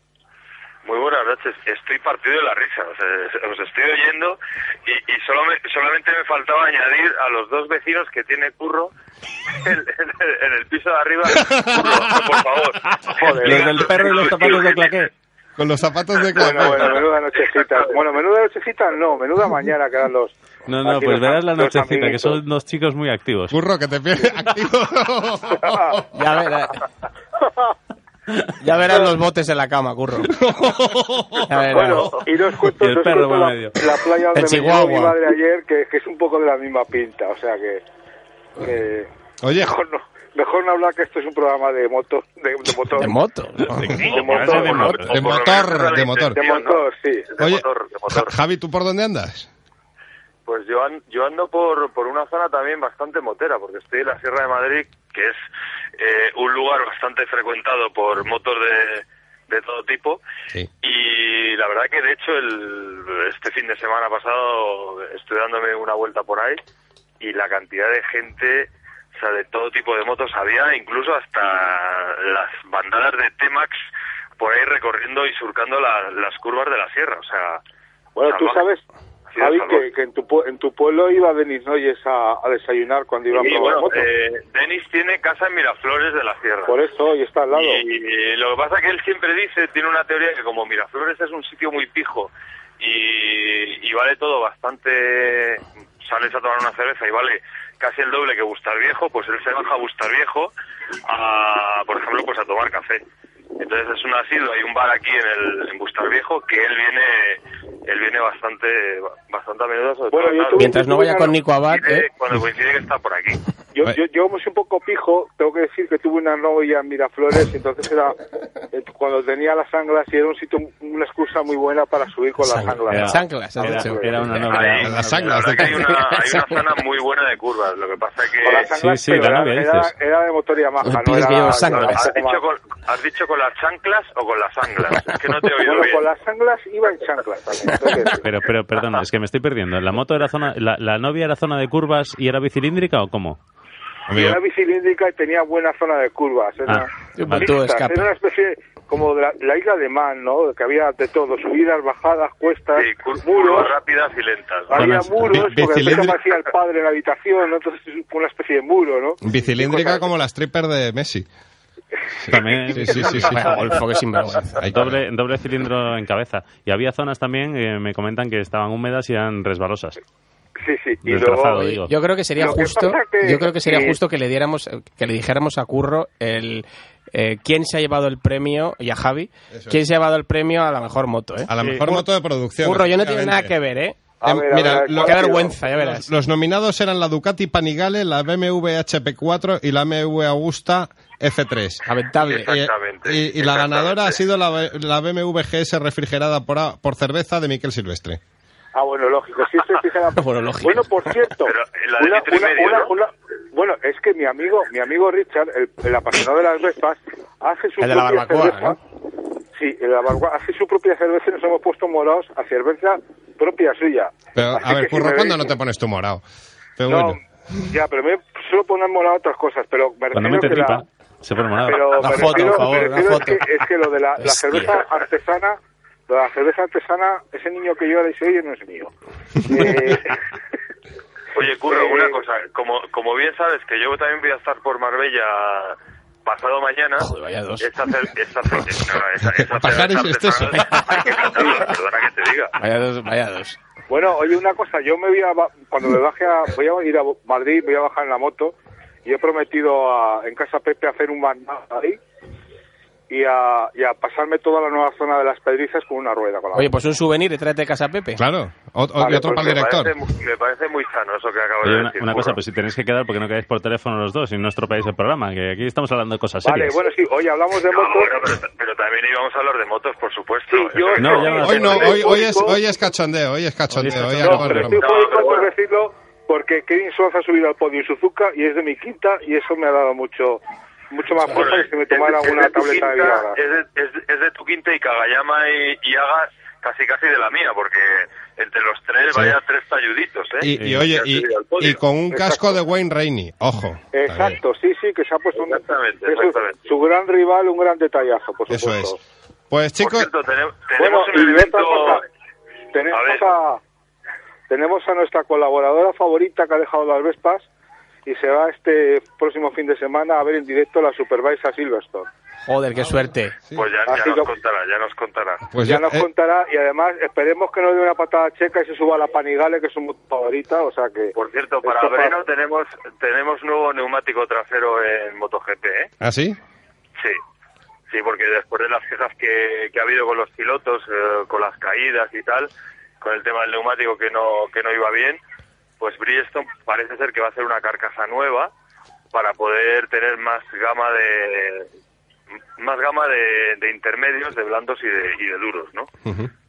Muy buenas noches. Estoy partido de la risa. O sea, os estoy oyendo y, y solo me- solamente me faltaba añadir a los dos vecinos que tiene Curro en, en el, en el piso de arriba. Curro, por favor. Joder. Los del perro y los zapatos de claqué. Con los zapatos de Bueno, claqué. bueno, menuda nochecita. Bueno, menuda nochecita no, menuda mañana que eran los... No, no, aquí pues verás la nochecita, que son dos chicos muy activos. Curro, que te pierdes activo. Ya verás. Ya verás los botes en la cama, curro. Ya verás. Bueno, y dos cuento, Y el perro cuento por la, medio. la playa donde El me Chihuahua. mi madre ayer, que, que es un poco de la misma pinta, o sea que... que Oye, mejor, no, mejor no hablar que esto es un programa de moto, de, de motor. De moto. De motor, de motor, de motor. De motor, sí. De Oye, motor, de motor. Ja- Javi, ¿tú por dónde andas? Pues yo, an- yo ando por, por una zona también bastante motera, porque estoy en la Sierra de Madrid, que es eh, un lugar bastante frecuentado por motos de, de todo tipo. Sí. Y la verdad que de hecho el, este fin de semana pasado estoy dándome una vuelta por ahí y la cantidad de gente, o sea, de todo tipo de motos había, incluso hasta las bandadas de T-Max por ahí recorriendo y surcando la- las curvas de la sierra, o sea... Bueno, tú sabes, Javi, que, que en, tu, en tu pueblo iba Denis Noyes a, a desayunar cuando iba a Y probar bueno, moto. eh, Denis tiene casa en Miraflores de la Sierra. Por eso, y está al lado. Y lo que pasa que él siempre dice, tiene una teoría que como Miraflores es un sitio muy pijo y, y vale todo bastante, sales a tomar una cerveza y vale casi el doble que Bustar Viejo, pues él se baja a Bustar Viejo a, por ejemplo, pues a tomar café. Entonces es un asilo, hay un bar aquí en el en Bustar Viejo que él viene él viene bastante bastante a menudo sobre Bueno, todo, yo claro, Mientras no vaya con Nico Abad, ¿eh? cuando coincide que está por aquí. Yo, yo, yo como soy un poco pijo, tengo que decir que tuve una novia en Miraflores y entonces era eh, cuando tenía las anglas y era un sitio, una excusa muy buena para subir con las anglas. Chanclas, has era- una novia. Las la anglas hay una, una zona muy buena de curvas, lo que pasa que... Con las anglas, sí, pero la era, era, era de motor Yamaha, No era... que anglas. ¿Has dicho, con, ¿Has dicho con las chanclas o con las anglas? Es que no te he oído Bueno, bien. con las anglas iba en chanclas también. Pero, pero, perdona, es que me estoy perdiendo. ¿La moto era zona, la, la novia era zona de curvas y era bicilíndrica o cómo? Y era bicilíndrica y tenía buena zona de curvas. Era, Ah, era una especie como de la, la isla de Man, ¿no? Que había de todo, subidas, bajadas, cuestas, Sí, cur- muros. curvas rápidas y lentas. ¿no? Había muros, bi- porque el padre en la habitación, ¿no? Entonces es una especie de muro, ¿no? Bicilíndrica como la stripper de Messi. También. Sí, sí, sí, sí. Golfo, qué sinvergüenza. Hay que- Doble, doble cilindro en cabeza. Y había zonas también, eh, me comentan que estaban húmedas y eran resbalosas. Sí, sí. Y luego, digo. Yo creo que sería Lo que justo, que- yo creo que sería que- justo que le diéramos, que le dijéramos a Curro el eh, quién se ha llevado el premio y a Javi quién se ha llevado el premio a la mejor moto, ¿eh? A la mejor moto de producción. Curro, yo no tiene nada que ver, ¿eh? A Em, ver, a mira, ver, lo- ¿cuál Qué vergüenza, ya verás. Los nominados eran la Ducati Panigale, la BMW HP4 y la BMW Augusta F3. Lamentable. Y, Exactamente. y- y la ganadora ha sido la, la BMW GS refrigerada por, a- por cerveza de Miquel Silvestre. Ah, bueno, lógico. Sí, estoy fijada. Bueno, lógico. Bueno, por cierto, Pero la de una- una- medio, una- ¿no? una- bueno, es que mi amigo, mi amigo Richard, el, el apasionado de las Vespas, hace su El de la propia barbacoa, cerveza. Sí, el de la barbacoa, hace su propia cerveza y nos hemos puesto morados a cerveza propia suya. Pero, Así a ver, si Curro, me ¿cuándo veis- no te pones tu morado? Pero No, bueno. ya, pero me suelo poner morado otras cosas, pero me Cuando refiero que la- se pone morado. Pero Una me foto, refiero, por favor, una foto. Es, que, es que lo de la, la cerveza artesana, lo de la cerveza artesana, ese niño que yo le dice, oye, no es mío. Eh, Oye, Curro, Eh, una cosa. Como, como bien sabes que yo también voy a estar por Marbella pasado mañana. Joder, vaya dos. Exceso. artesana hay que cantarla, perdona que te diga. Vaya dos, vaya dos. Bueno, oye, una cosa, yo me voy a, ba- cuando me baje a, voy a ir a Madrid, voy a bajar en la moto y he prometido a- en casa Pepe hacer un mandado ahí y a, y a pasarme toda la nueva zona de las pedrizas con una rueda. Con la Oye, pues un souvenir y tráete de casa Pepe. Claro, o- o- Vale, y otro pues para el Me director. parece, me parece muy sano eso que acabas Oye, de una, decir. una cosa, pues si tenéis que quedar, porque no quedáis por teléfono los dos y no estropeáis el programa? Que aquí estamos hablando de cosas Vale, serias. bueno, sí, oye, hablamos de No, motos. bueno, pero, pero también íbamos a hablar de motos, por supuesto. yo- No, no Hoy no, Estoy hoy, hoy, es, eufórico. hoy es cachondeo, hoy es cachondeo. Hoy No, pero eufórico por decirlo porque Kevin Suárez ha subido al podio en Suzuka y es de mi quinta y eso me ha dado mucho mucho más fuerza que si me tomara Es de- una es de tableta de quinta, Viagra. es, de, es, de- es de tu quinta y Kagayama y, y Hagas casi casi de la mía, porque entre los tres Sí. vaya tres talluditos, ¿eh? Y, y oye, y, al podio. y con un casco de Wayne Rainey, ojo. Exacto, sí, sí, que se ha puesto un, Exactamente, su- exactamente. su gran rival, un gran detallazo, por Eso supuesto. es. Pues Por chicos, cierto, tenemos, Bueno, tenemos un y elemento... otra cosa, tenemos A ver. a, tenemos a nuestra colaboradora favorita que ha dejado las Vespas y se va este próximo fin de semana a ver en directo la Supervise a Silverstone. Joder, qué suerte. Pues ya, nos contará, ya nos contará. pues ya ya- nos eh, contará y además esperemos que no dé una patada checa y se suba a la Panigale, que es su favorita, o sea que... Por cierto, para Breno tenemos tenemos nuevo neumático trasero en MotoGP, ¿eh? ¿Ah, sí? Sí, sí, porque después de las quejas que, que ha habido con los pilotos, eh, con las caídas y tal, con el tema del neumático que no que no iba bien, pues Bridgestone parece ser que va a hacer una carcasa nueva para poder tener más gama de más gama de, de intermedios, de blandos y de, y de duros, ¿no?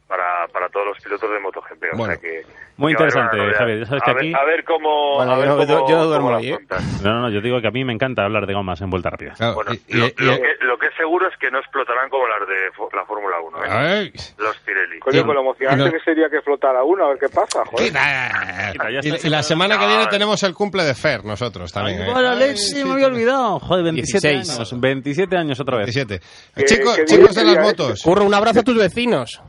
Para, para todos los pilotos de MotoGP. O Bueno. sea que, Muy va a interesante, novedad. Javier. Ya sabes a que ver, aquí- a ver cómo. Bueno, a ver yo no- cómo- yo- duermo hoy, ¿eh? No, no, no, yo digo que a mí me encanta hablar de gomas en vuelta rápida. Claro, Bueno, y- lo, y- lo y- que, lo que es seguro es que no explotarán como las de la Fórmula 1, ¿eh? Ay, los Pirelli. Coño, con lo emocionante que sería que flotara uno, a ver qué pasa, joder. y, y la semana que viene tenemos el cumple de Fer, nosotros también. ¿eh? Bueno, Alexi, me había olvidado. Joder, 27 16. años. 27 años otra vez. 17. Que- chicos, que chicos de las este. motos. Curro, un abrazo a tus vecinos.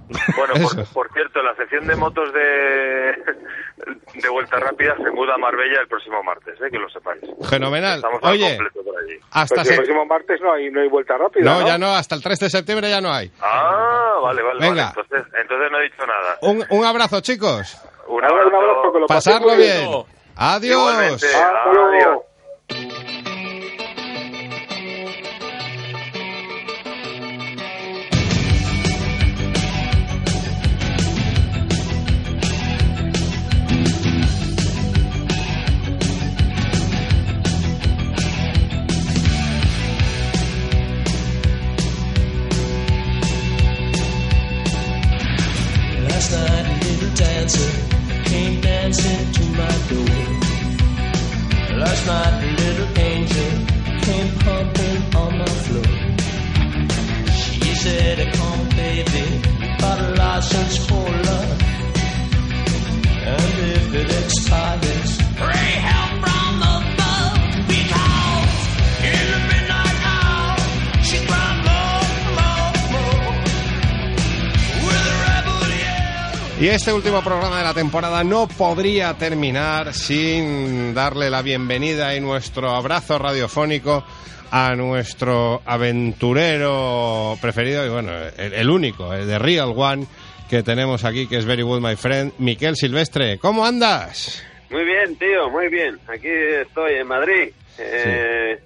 Bueno, por, por cierto, la sección de motos de, de vuelta rápida se muda a Marbella el próximo martes, ¿eh? que lo sepáis. Fenomenal. Estamos al Oye, completo por allí. hasta Pues si el próximo martes no hay, no hay vuelta rápida, No, ¿no? ya no, hasta el 3 de septiembre ya no hay. Ah, vale, vale. Venga. vale. Entonces, entonces no he dicho nada. Un, un abrazo, chicos. Un Un abrazo. que lo Pasarlo bien. Adiós. Igualmente. Hasta luego. Adiós. Temporada no podría terminar sin darle la bienvenida y nuestro abrazo radiofónico a nuestro aventurero preferido y bueno, el, el único, el de Real One que tenemos aquí, que es Very Good My Friend, Miquel Silvestre. ¿Cómo andas? Muy bien, tío, muy bien. Aquí estoy en Madrid. Eh,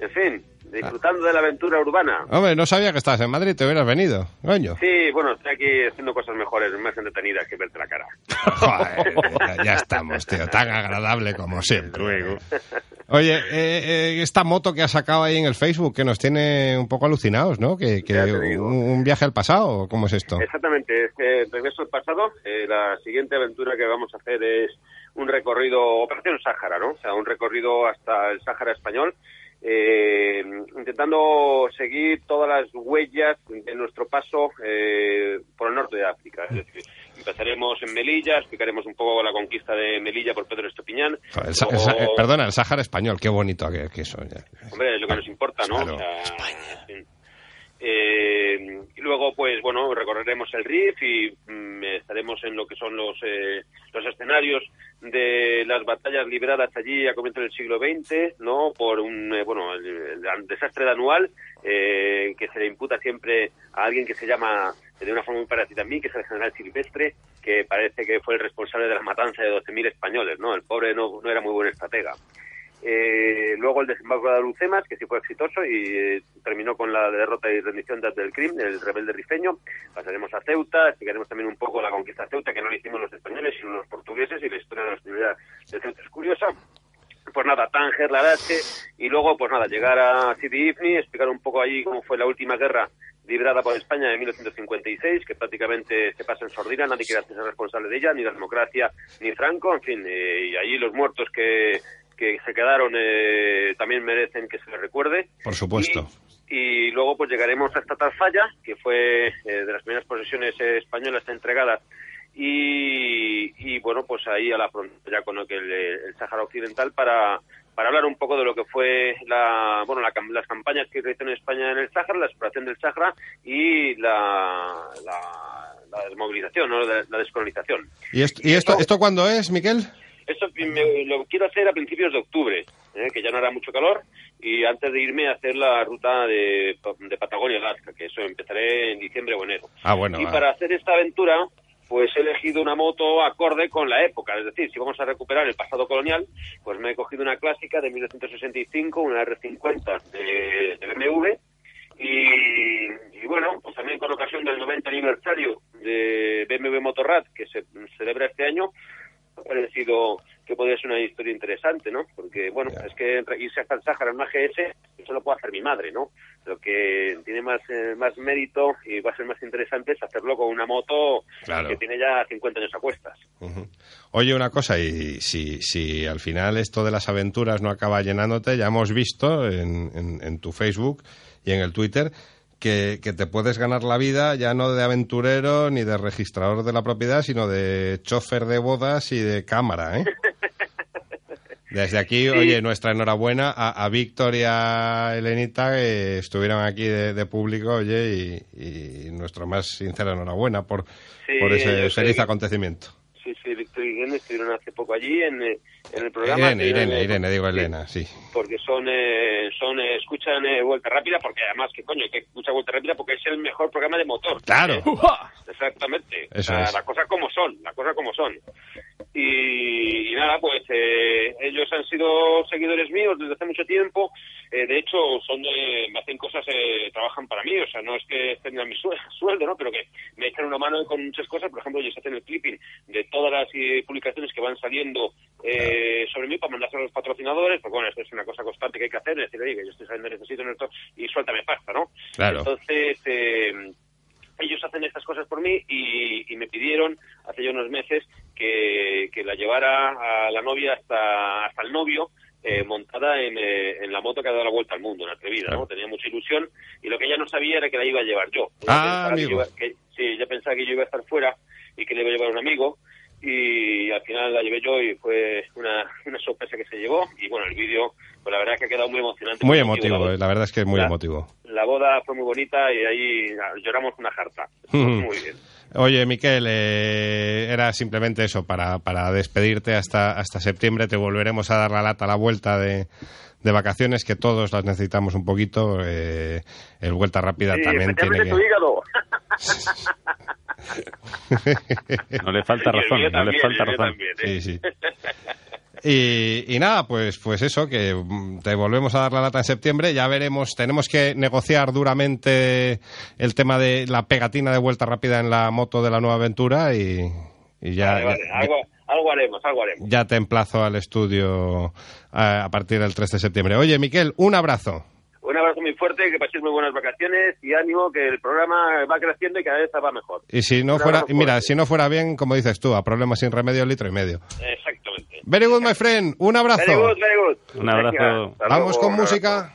En fin, disfrutando de la aventura urbana. Hombre, no sabía que estabas en Madrid, te hubieras venido, coño. Sí, bueno, estoy aquí haciendo cosas mejores, más entretenidas que verte la cara. Joder, ya, estamos, tío, tan agradable como siempre. Luego. Oye, eh, eh, esta moto que has sacado ahí en el Facebook que nos tiene un poco alucinados, ¿no? Que, que un, un viaje al pasado, ¿cómo es esto? Exactamente, es que regreso al pasado. eh, la siguiente aventura que vamos a hacer es un recorrido, Operación Sáhara, ¿no? O sea, un recorrido hasta el Sáhara español, eh, intentando seguir todas las huellas de nuestro paso eh, por el norte de África. Es decir, empezaremos en Melilla, explicaremos un poco la conquista de Melilla por Pedro Estopiñán. Joder, el Sa- el Sa- perdona, el Sáhara español, qué bonito que, que eso. ya. Hombre, es lo que nos importa, ¿no? Claro. O sea, en fin. Eh, y luego, pues bueno, recorreremos el RIF y mm, estaremos en lo que son los, eh, los escenarios de las batallas libradas allí a comienzos del siglo XX, ¿no? Por un, eh, bueno, el, desastre de anual eh, que se le imputa siempre a alguien que se llama de una forma muy parecida a mí, que es el general Silvestre, que parece que fue el responsable de la matanza de 12.000 españoles, ¿no? El pobre no, no era muy buen estratega. Eh, luego el desembarco de Alucemas, que sí fue exitoso y eh, terminó con la derrota y rendición de Abdelkrim, el rebelde rifeño. Pasaremos a Ceuta, explicaremos también un poco la conquista de Ceuta, que no la hicimos los españoles, sino los portugueses, y la historia de la hostilidad de Ceuta es curiosa. Pues nada, Tánger, Larache, y luego, pues nada, llegar a Sidi Ifni, explicar un poco allí cómo fue la última guerra librada por España en 1956, que prácticamente se pasa en sordina, nadie quiere hacerse responsable de ella, ni la democracia, ni Franco, en fin, eh, y allí los muertos que, que se quedaron eh, también merecen que se les recuerde. Por supuesto. Y luego pues llegaremos hasta Tarfaya, que fue eh, de las primeras posesiones españolas entregadas y, y, bueno, pues ahí a la frontera con el, el Sáhara Occidental para, para hablar un poco de lo que fue la, bueno, la las campañas que realizó en España en el Sáhara, la exploración del Sáhara y la, la, la desmovilización, ¿no? la, la descolonización. ¿Y esto, y esto, esto cuándo es, Miquel? Esto me- lo quiero hacer a principios de octubre, ¿eh? que ya no hará mucho calor, y antes de irme a hacer la ruta de, de Patagonia-Alaska, que eso empezaré en diciembre o enero. Ah, bueno. y ah. para hacer esta aventura, pues he elegido una moto acorde con la época. Es decir, si vamos a recuperar el pasado colonial, pues me he cogido una clásica de 1965, una R50 de, de BMW. Y, y bueno, pues también con ocasión del 90 aniversario de BMW Motorrad, que se celebra este año, parecido que podría ser una historia interesante, ¿no? Porque, bueno, es que irse hasta el Sáhara en una GS, eso lo puede hacer mi madre, ¿no? Lo que tiene más, eh, más mérito y va a ser más interesante es hacerlo con una moto Claro. que tiene ya 50 años a cuestas. Oye, una cosa, y si, si al final esto de las aventuras no acaba llenándote, ya hemos visto en, en- en tu Facebook y en el Twitter que, que te puedes ganar la vida ya no de aventurero ni de registrador de la propiedad, sino de chofer de bodas y de cámara, ¿eh? Desde aquí, oye, nuestra enhorabuena a, a Víctor y a Elenita que estuvieron aquí de, de público, oye, y, y nuestra más sincera enhorabuena por, Sí, por ese feliz acontecimiento. Sí, sí, Víctor y Irene estuvieron hace poco allí en, eh, en el programa. Irene, que- Irene, eh, Irene, digo sí, Elena, sí. Porque son, eh, son eh, escuchan eh, Vuelta Rápida, porque además, que coño, que escucha Vuelta Rápida porque es el mejor programa de motor. Claro. Eh, Exactamente. Eso O sea, es. Las cosas como son, las cosas como son. Y, y nada, pues eh, ellos han sido seguidores míos desde hace mucho tiempo. Eh, de hecho, son de- me hacen cosas, eh, trabajan para mí. O sea, no es que tengan mi sue- sueldo, ¿no? Pero que me echan una mano con muchas cosas. Por ejemplo, ellos hacen el clipping de todas las eh, publicaciones que van saliendo eh, sobre mí para mandárselo a los patrocinadores. Porque bueno, esto es una cosa constante que hay que hacer. Es decir, oye, que yo estoy saliendo, necesito en esto y suéltame pasta, ¿no? Claro. Entonces, eh, ellos hacen estas cosas por mí y, y me pidieron hace ya unos meses que, que la llevara a la novia hasta, hasta el novio eh, montada en, eh, en la moto que ha dado la vuelta al mundo, en atrevida, ¿no? Tenía mucha ilusión y lo que ella no sabía era que la iba a llevar yo. Ella Ah, que iba- que- sí, ella pensaba que yo iba a estar fuera y que le iba a llevar un amigo y al final la llevé yo y fue una, una sorpresa que se llevó y bueno, el vídeo, pues la verdad es que ha quedado muy emocionante. Muy emotivo, la- eh, la verdad es que es muy la- emotivo. La boda fue muy bonita y ahí ah, lloramos una jarta. Muy bien. Oye, Miquel, eh, era simplemente eso, para, para despedirte hasta, hasta septiembre. Te volveremos a dar la lata a la vuelta de, de vacaciones, que todos las necesitamos un poquito. eh, el Vuelta Rápida Sí, también tiene que... tu hígado. No le falta razón, no le falta razón. también, ¿eh? Sí, sí. Y, y nada, pues, pues eso, que mm, te volvemos a dar la lata en septiembre. Ya veremos, tenemos que negociar duramente el tema de la pegatina de vuelta rápida en la moto de la nueva aventura y, y ya, Vale, vale, ya- algo, algo haremos, algo haremos. ya te emplazo al estudio a, a partir del 3 de septiembre. Oye, Miquel, un abrazo. Un abrazo muy fuerte, que paséis muy buenas vacaciones y ánimo que el programa va creciendo y cada vez va mejor. Y si no Un fuera, mira, fuerte. si no fuera bien, como dices tú, a problemas sin remedio, litro y medio. Exactamente. Very good, my friend. Un abrazo. Very good, very good. Un abrazo. Vamos con música.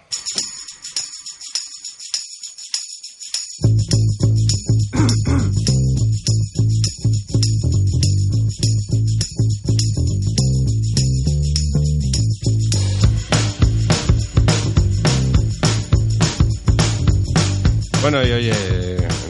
Bueno, y oye,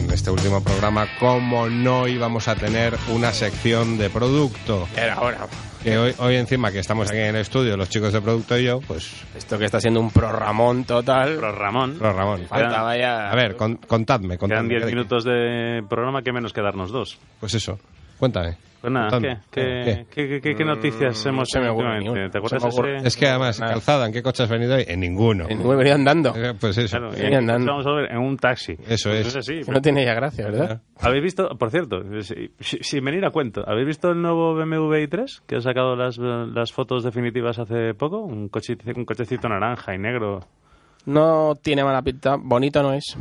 en este último programa, ¿cómo no íbamos a tener una sección de producto? Era ahora. Que hoy, hoy encima que estamos aquí en el estudio, los chicos de producto y yo, pues... Esto que está siendo un programón total. Pero Ramón, Pro Ramón. Faltaba ya. A ver, con- contadme, quedan contadme. 10 ¿qué- minutos de programa, que menos que darnos dos. Pues eso. Cuéntame. Pues nada. ¿qué, qué, qué, qué- qué noticias hemos me tenido ocurre últimamente? ni una. ¿Te acuerdas Se me ocurre- ese- Es que además, calzada, ¿en qué coche has venido hoy? En ninguno. En ninguno, he venido andando. Eh, Pues eso. Claro, y andando. vamos a ver en un taxi. Eso Pues es. así. No tiene ya gracia, ¿verdad? ¿Habéis visto, por cierto, si- si- sin venir a cuento, ¿habéis visto el nuevo BMW i3 que ha sacado las, las fotos definitivas hace poco? Un, cochecito, un cochecito naranja y negro. No tiene mala pinta. Bonito no es.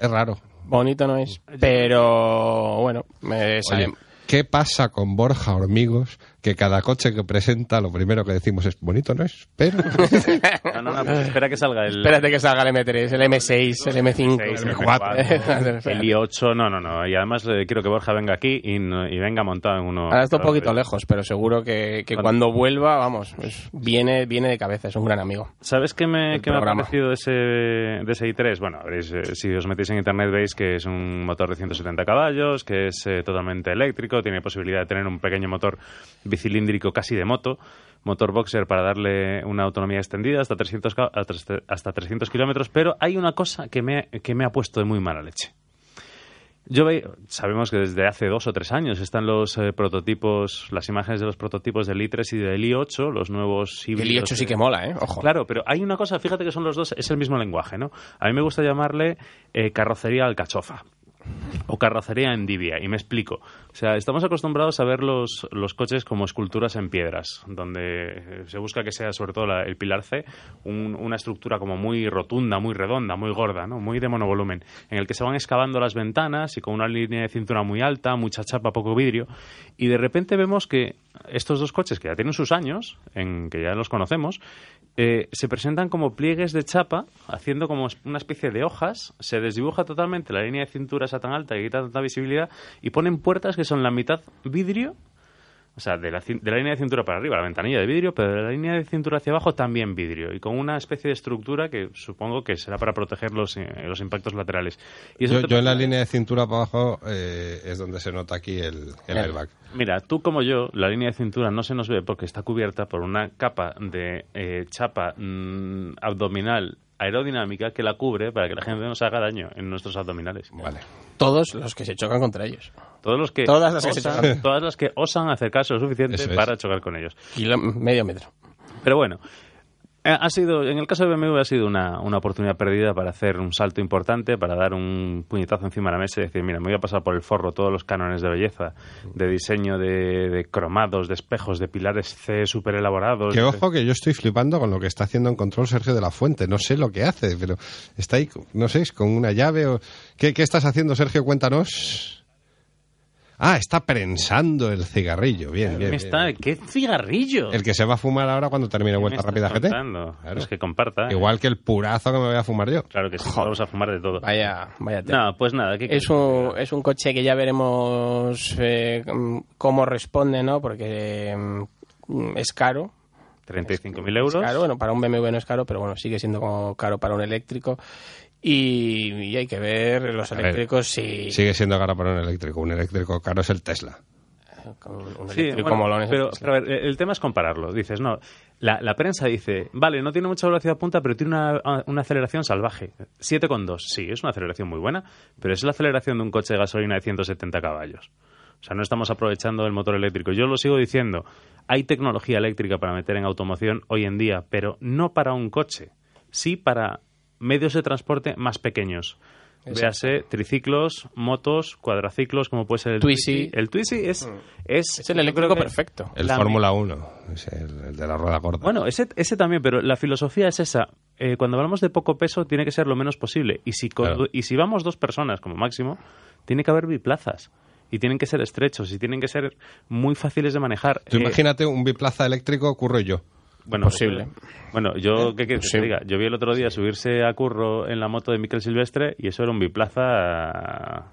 Es raro. Bonito no es. Pero bueno, me sale. ¿Qué pasa con Borja Hormigos? Que cada coche que presenta, lo primero que decimos es bonito, ¿no es? Pero. No, no, no, pues espera que salga el... Espérate que salga el M3, el M6, el M5, seis, el el M4. el i8, no, no, no. Y además eh, quiero que Borja venga aquí y, no- y venga montado en uno. Ahora está un poquito lejos, pero seguro que, que cuando vuelva, vamos, pues viene, viene de cabeza, es un gran amigo. ¿Sabes qué me, qué me ha parecido de ese, de ese i3? Bueno, veréis, eh, si os metéis en internet veis que es un motor de 170 caballos, que es eh, totalmente eléctrico, tiene posibilidad de tener un pequeño motor bicilíndrico casi de moto, motor boxer para darle una autonomía extendida hasta 300, ca- hasta- hasta 300 kilómetros, pero hay una cosa que me, que me ha puesto de muy mala leche. Yo sabemos que desde hace dos o tres años están los eh, prototipos, las imágenes de los prototipos del i3 y del i8, los nuevos El híbridos. i8 sí que mola, ¿eh? Ojo. Claro, pero hay una cosa, fíjate que son los dos, es el mismo lenguaje, ¿no? A mí me gusta llamarle eh, carrocería alcachofa o carrocería endivia, y me explico. O sea, estamos acostumbrados a ver los, los coches como esculturas en piedras, donde eh, se busca que sea, sobre todo la- el pilar C, un- una estructura como muy rotunda, muy redonda, muy gorda, ¿no? muy de monovolumen, en el que se van excavando las ventanas y con una línea de cintura muy alta, mucha chapa, poco vidrio, y de repente vemos que estos dos coches, que ya tienen sus años, en que ya los conocemos, eh, se presentan como pliegues de chapa, haciendo como una especie de hojas, se desdibuja totalmente la línea de cintura tan alta que quita tanta visibilidad, y ponen puertas que son la mitad vidrio, o sea, de la, de la línea de cintura para arriba, la ventanilla de vidrio, pero de la línea de cintura hacia abajo también vidrio, y con una especie de estructura que supongo que será para proteger los, eh, los impactos laterales. Y eso Yo, te- yo en la línea de cintura para abajo eh, es donde se nota aquí el, el airbag. Mira, tú como yo, la línea de cintura no se nos ve porque está cubierta por una capa de eh, chapa mm, abdominal aerodinámica que la cubre para que la gente no se haga daño en nuestros abdominales. Vale. Todos los que se chocan contra ellos. Todos los que Todas las que se osan, chocan. todas las que osan acercarse lo suficiente es. para chocar con ellos. Kilo- medio metro. Pero bueno, ha sido, en el caso de BMW ha sido una, una oportunidad perdida para hacer un salto importante, para dar un puñetazo encima de la mesa y decir, mira, me voy a pasar por el forro todos los cánones de belleza, de diseño de, de cromados, de espejos, de pilares C súper elaborados. Que ojo que yo estoy flipando con lo que está haciendo en control Sergio de la Fuente. No sé lo que hace, pero está ahí, no sé, con una llave o... ¿Qué, qué estás haciendo, Sergio? Cuéntanos. Ah, está prensando el cigarrillo. Bien, bien. Está, ¿Qué cigarrillo? El que se va a fumar ahora cuando termine Vuelta Rápida GT. Es que comparta. ¿eh? Igual que el purazo que me voy a fumar yo. Claro que sí, vamos a fumar de todo. Vaya, vaya. No, pues nada. ¿qué Es un, es un coche que ya veremos eh, cómo responde, ¿no? Porque mm, es caro. 35.000 euros. Es caro, bueno, para un BMW no es caro, pero bueno, sigue siendo como caro para un eléctrico. Y, y hay que ver los A ver, eléctricos si... Sigue siendo caro para un eléctrico. Un eléctrico caro es el Tesla. un Sí, eléctrico bueno, molón pero, pero a ver, el tema es compararlo. Dices, no, la, la prensa dice, vale, no tiene mucha velocidad punta, pero tiene una, una aceleración salvaje. 7,2, sí, es una aceleración muy buena, pero es la aceleración de un coche de gasolina de 170 caballos. O sea, no estamos aprovechando el motor eléctrico. Yo lo sigo diciendo, hay tecnología eléctrica para meter en automoción hoy en día, pero no para un coche, sí para medios de transporte más pequeños. Exacto. Véase triciclos, motos, cuadraciclos, como puede ser el Twizy. El Twizy es, es, Es el eléctrico perfecto. El la- Fórmula 1. Es el, el de la rueda gorda. Bueno, ese, ese también, pero la filosofía es esa. Eh, cuando hablamos de poco peso, tiene que ser lo menos posible. Y si, con- Claro. y si vamos dos personas como máximo, tiene que haber biplazas. Y tienen que ser estrechos y tienen que ser muy fáciles de manejar. Tú Eh, imagínate un biplaza eléctrico, curro yo. Bueno, Posible. eh, Bueno, yo, ¿qué quieres que te diga? Yo vi el otro día subirse a Curro en la moto de Miquel Silvestre y eso era un biplaza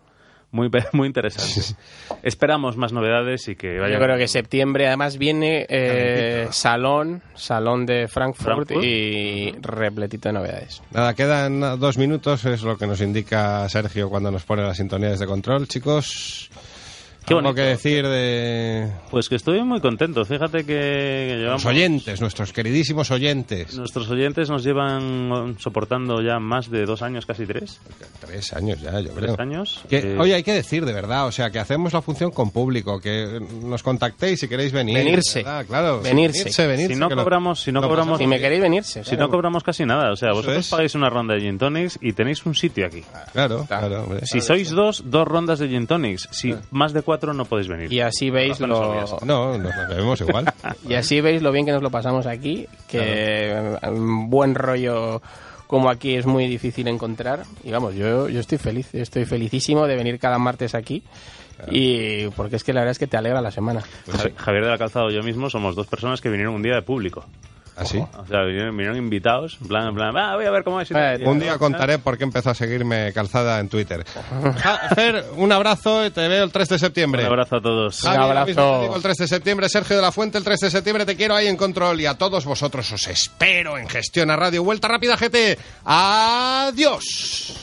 muy, muy interesante. Esperamos más novedades y que vaya. Yo creo que septiembre además viene eh, salón, salón de Frankfurt, Frankfurt. y repletito de novedades. Nada, quedan dos minutos, es lo que nos indica Sergio cuando nos pone las sintonías de control. Chicos, Qué ¿Algo bonito. que decir de Pues que estoy muy contento. Fíjate que llevamos... los oyentes, nuestros queridísimos oyentes? Nuestros oyentes nos llevan soportando ya más de dos años, casi tres. Tres años ya, yo Tres creo. años. Que, Eh, Oye, hay que decir de verdad, o sea, que hacemos la función con público, que nos contactéis si queréis venir. Venirse. claro. Venirse. venirse, venirse, si no que lo- cobramos, si no cobramos, Si me queréis venirse. si no cobramos casi nada, o sea, Eso vosotros es. pagáis una ronda de gin tonics y tenéis un sitio aquí. Claro, claro. hombre. Si sois dos, dos rondas de gin tonics. Si más de cuatro no podéis venir. Y así veis lo. No, nos la bebemos igual. y así veis lo bien que nos lo pasamos aquí, que un buen rollo como aquí es muy difícil encontrar. Y vamos, yo, yo estoy feliz, estoy felicísimo de venir cada martes aquí. Y porque es que la verdad es que te alegra la semana. Ja- Javier de la Calzado y yo mismo somos dos personas que vinieron un día de público. ¿Ah, sí? O sea, vinieron, invitados, en plan, en plan, "Ah, voy a ver cómo es. Eh, tal". Y- Un día contaré por qué empezó a seguirme calzada en Twitter. Fer, un abrazo y te veo el 3 de septiembre. Un abrazo a todos. Javi, Un abrazo. el 3 de septiembre, Sergio de la Fuente, el 3 de septiembre te quiero ahí en control y a todos vosotros os espero en Gestión a Radio Vuelta Rápida GT. Adiós.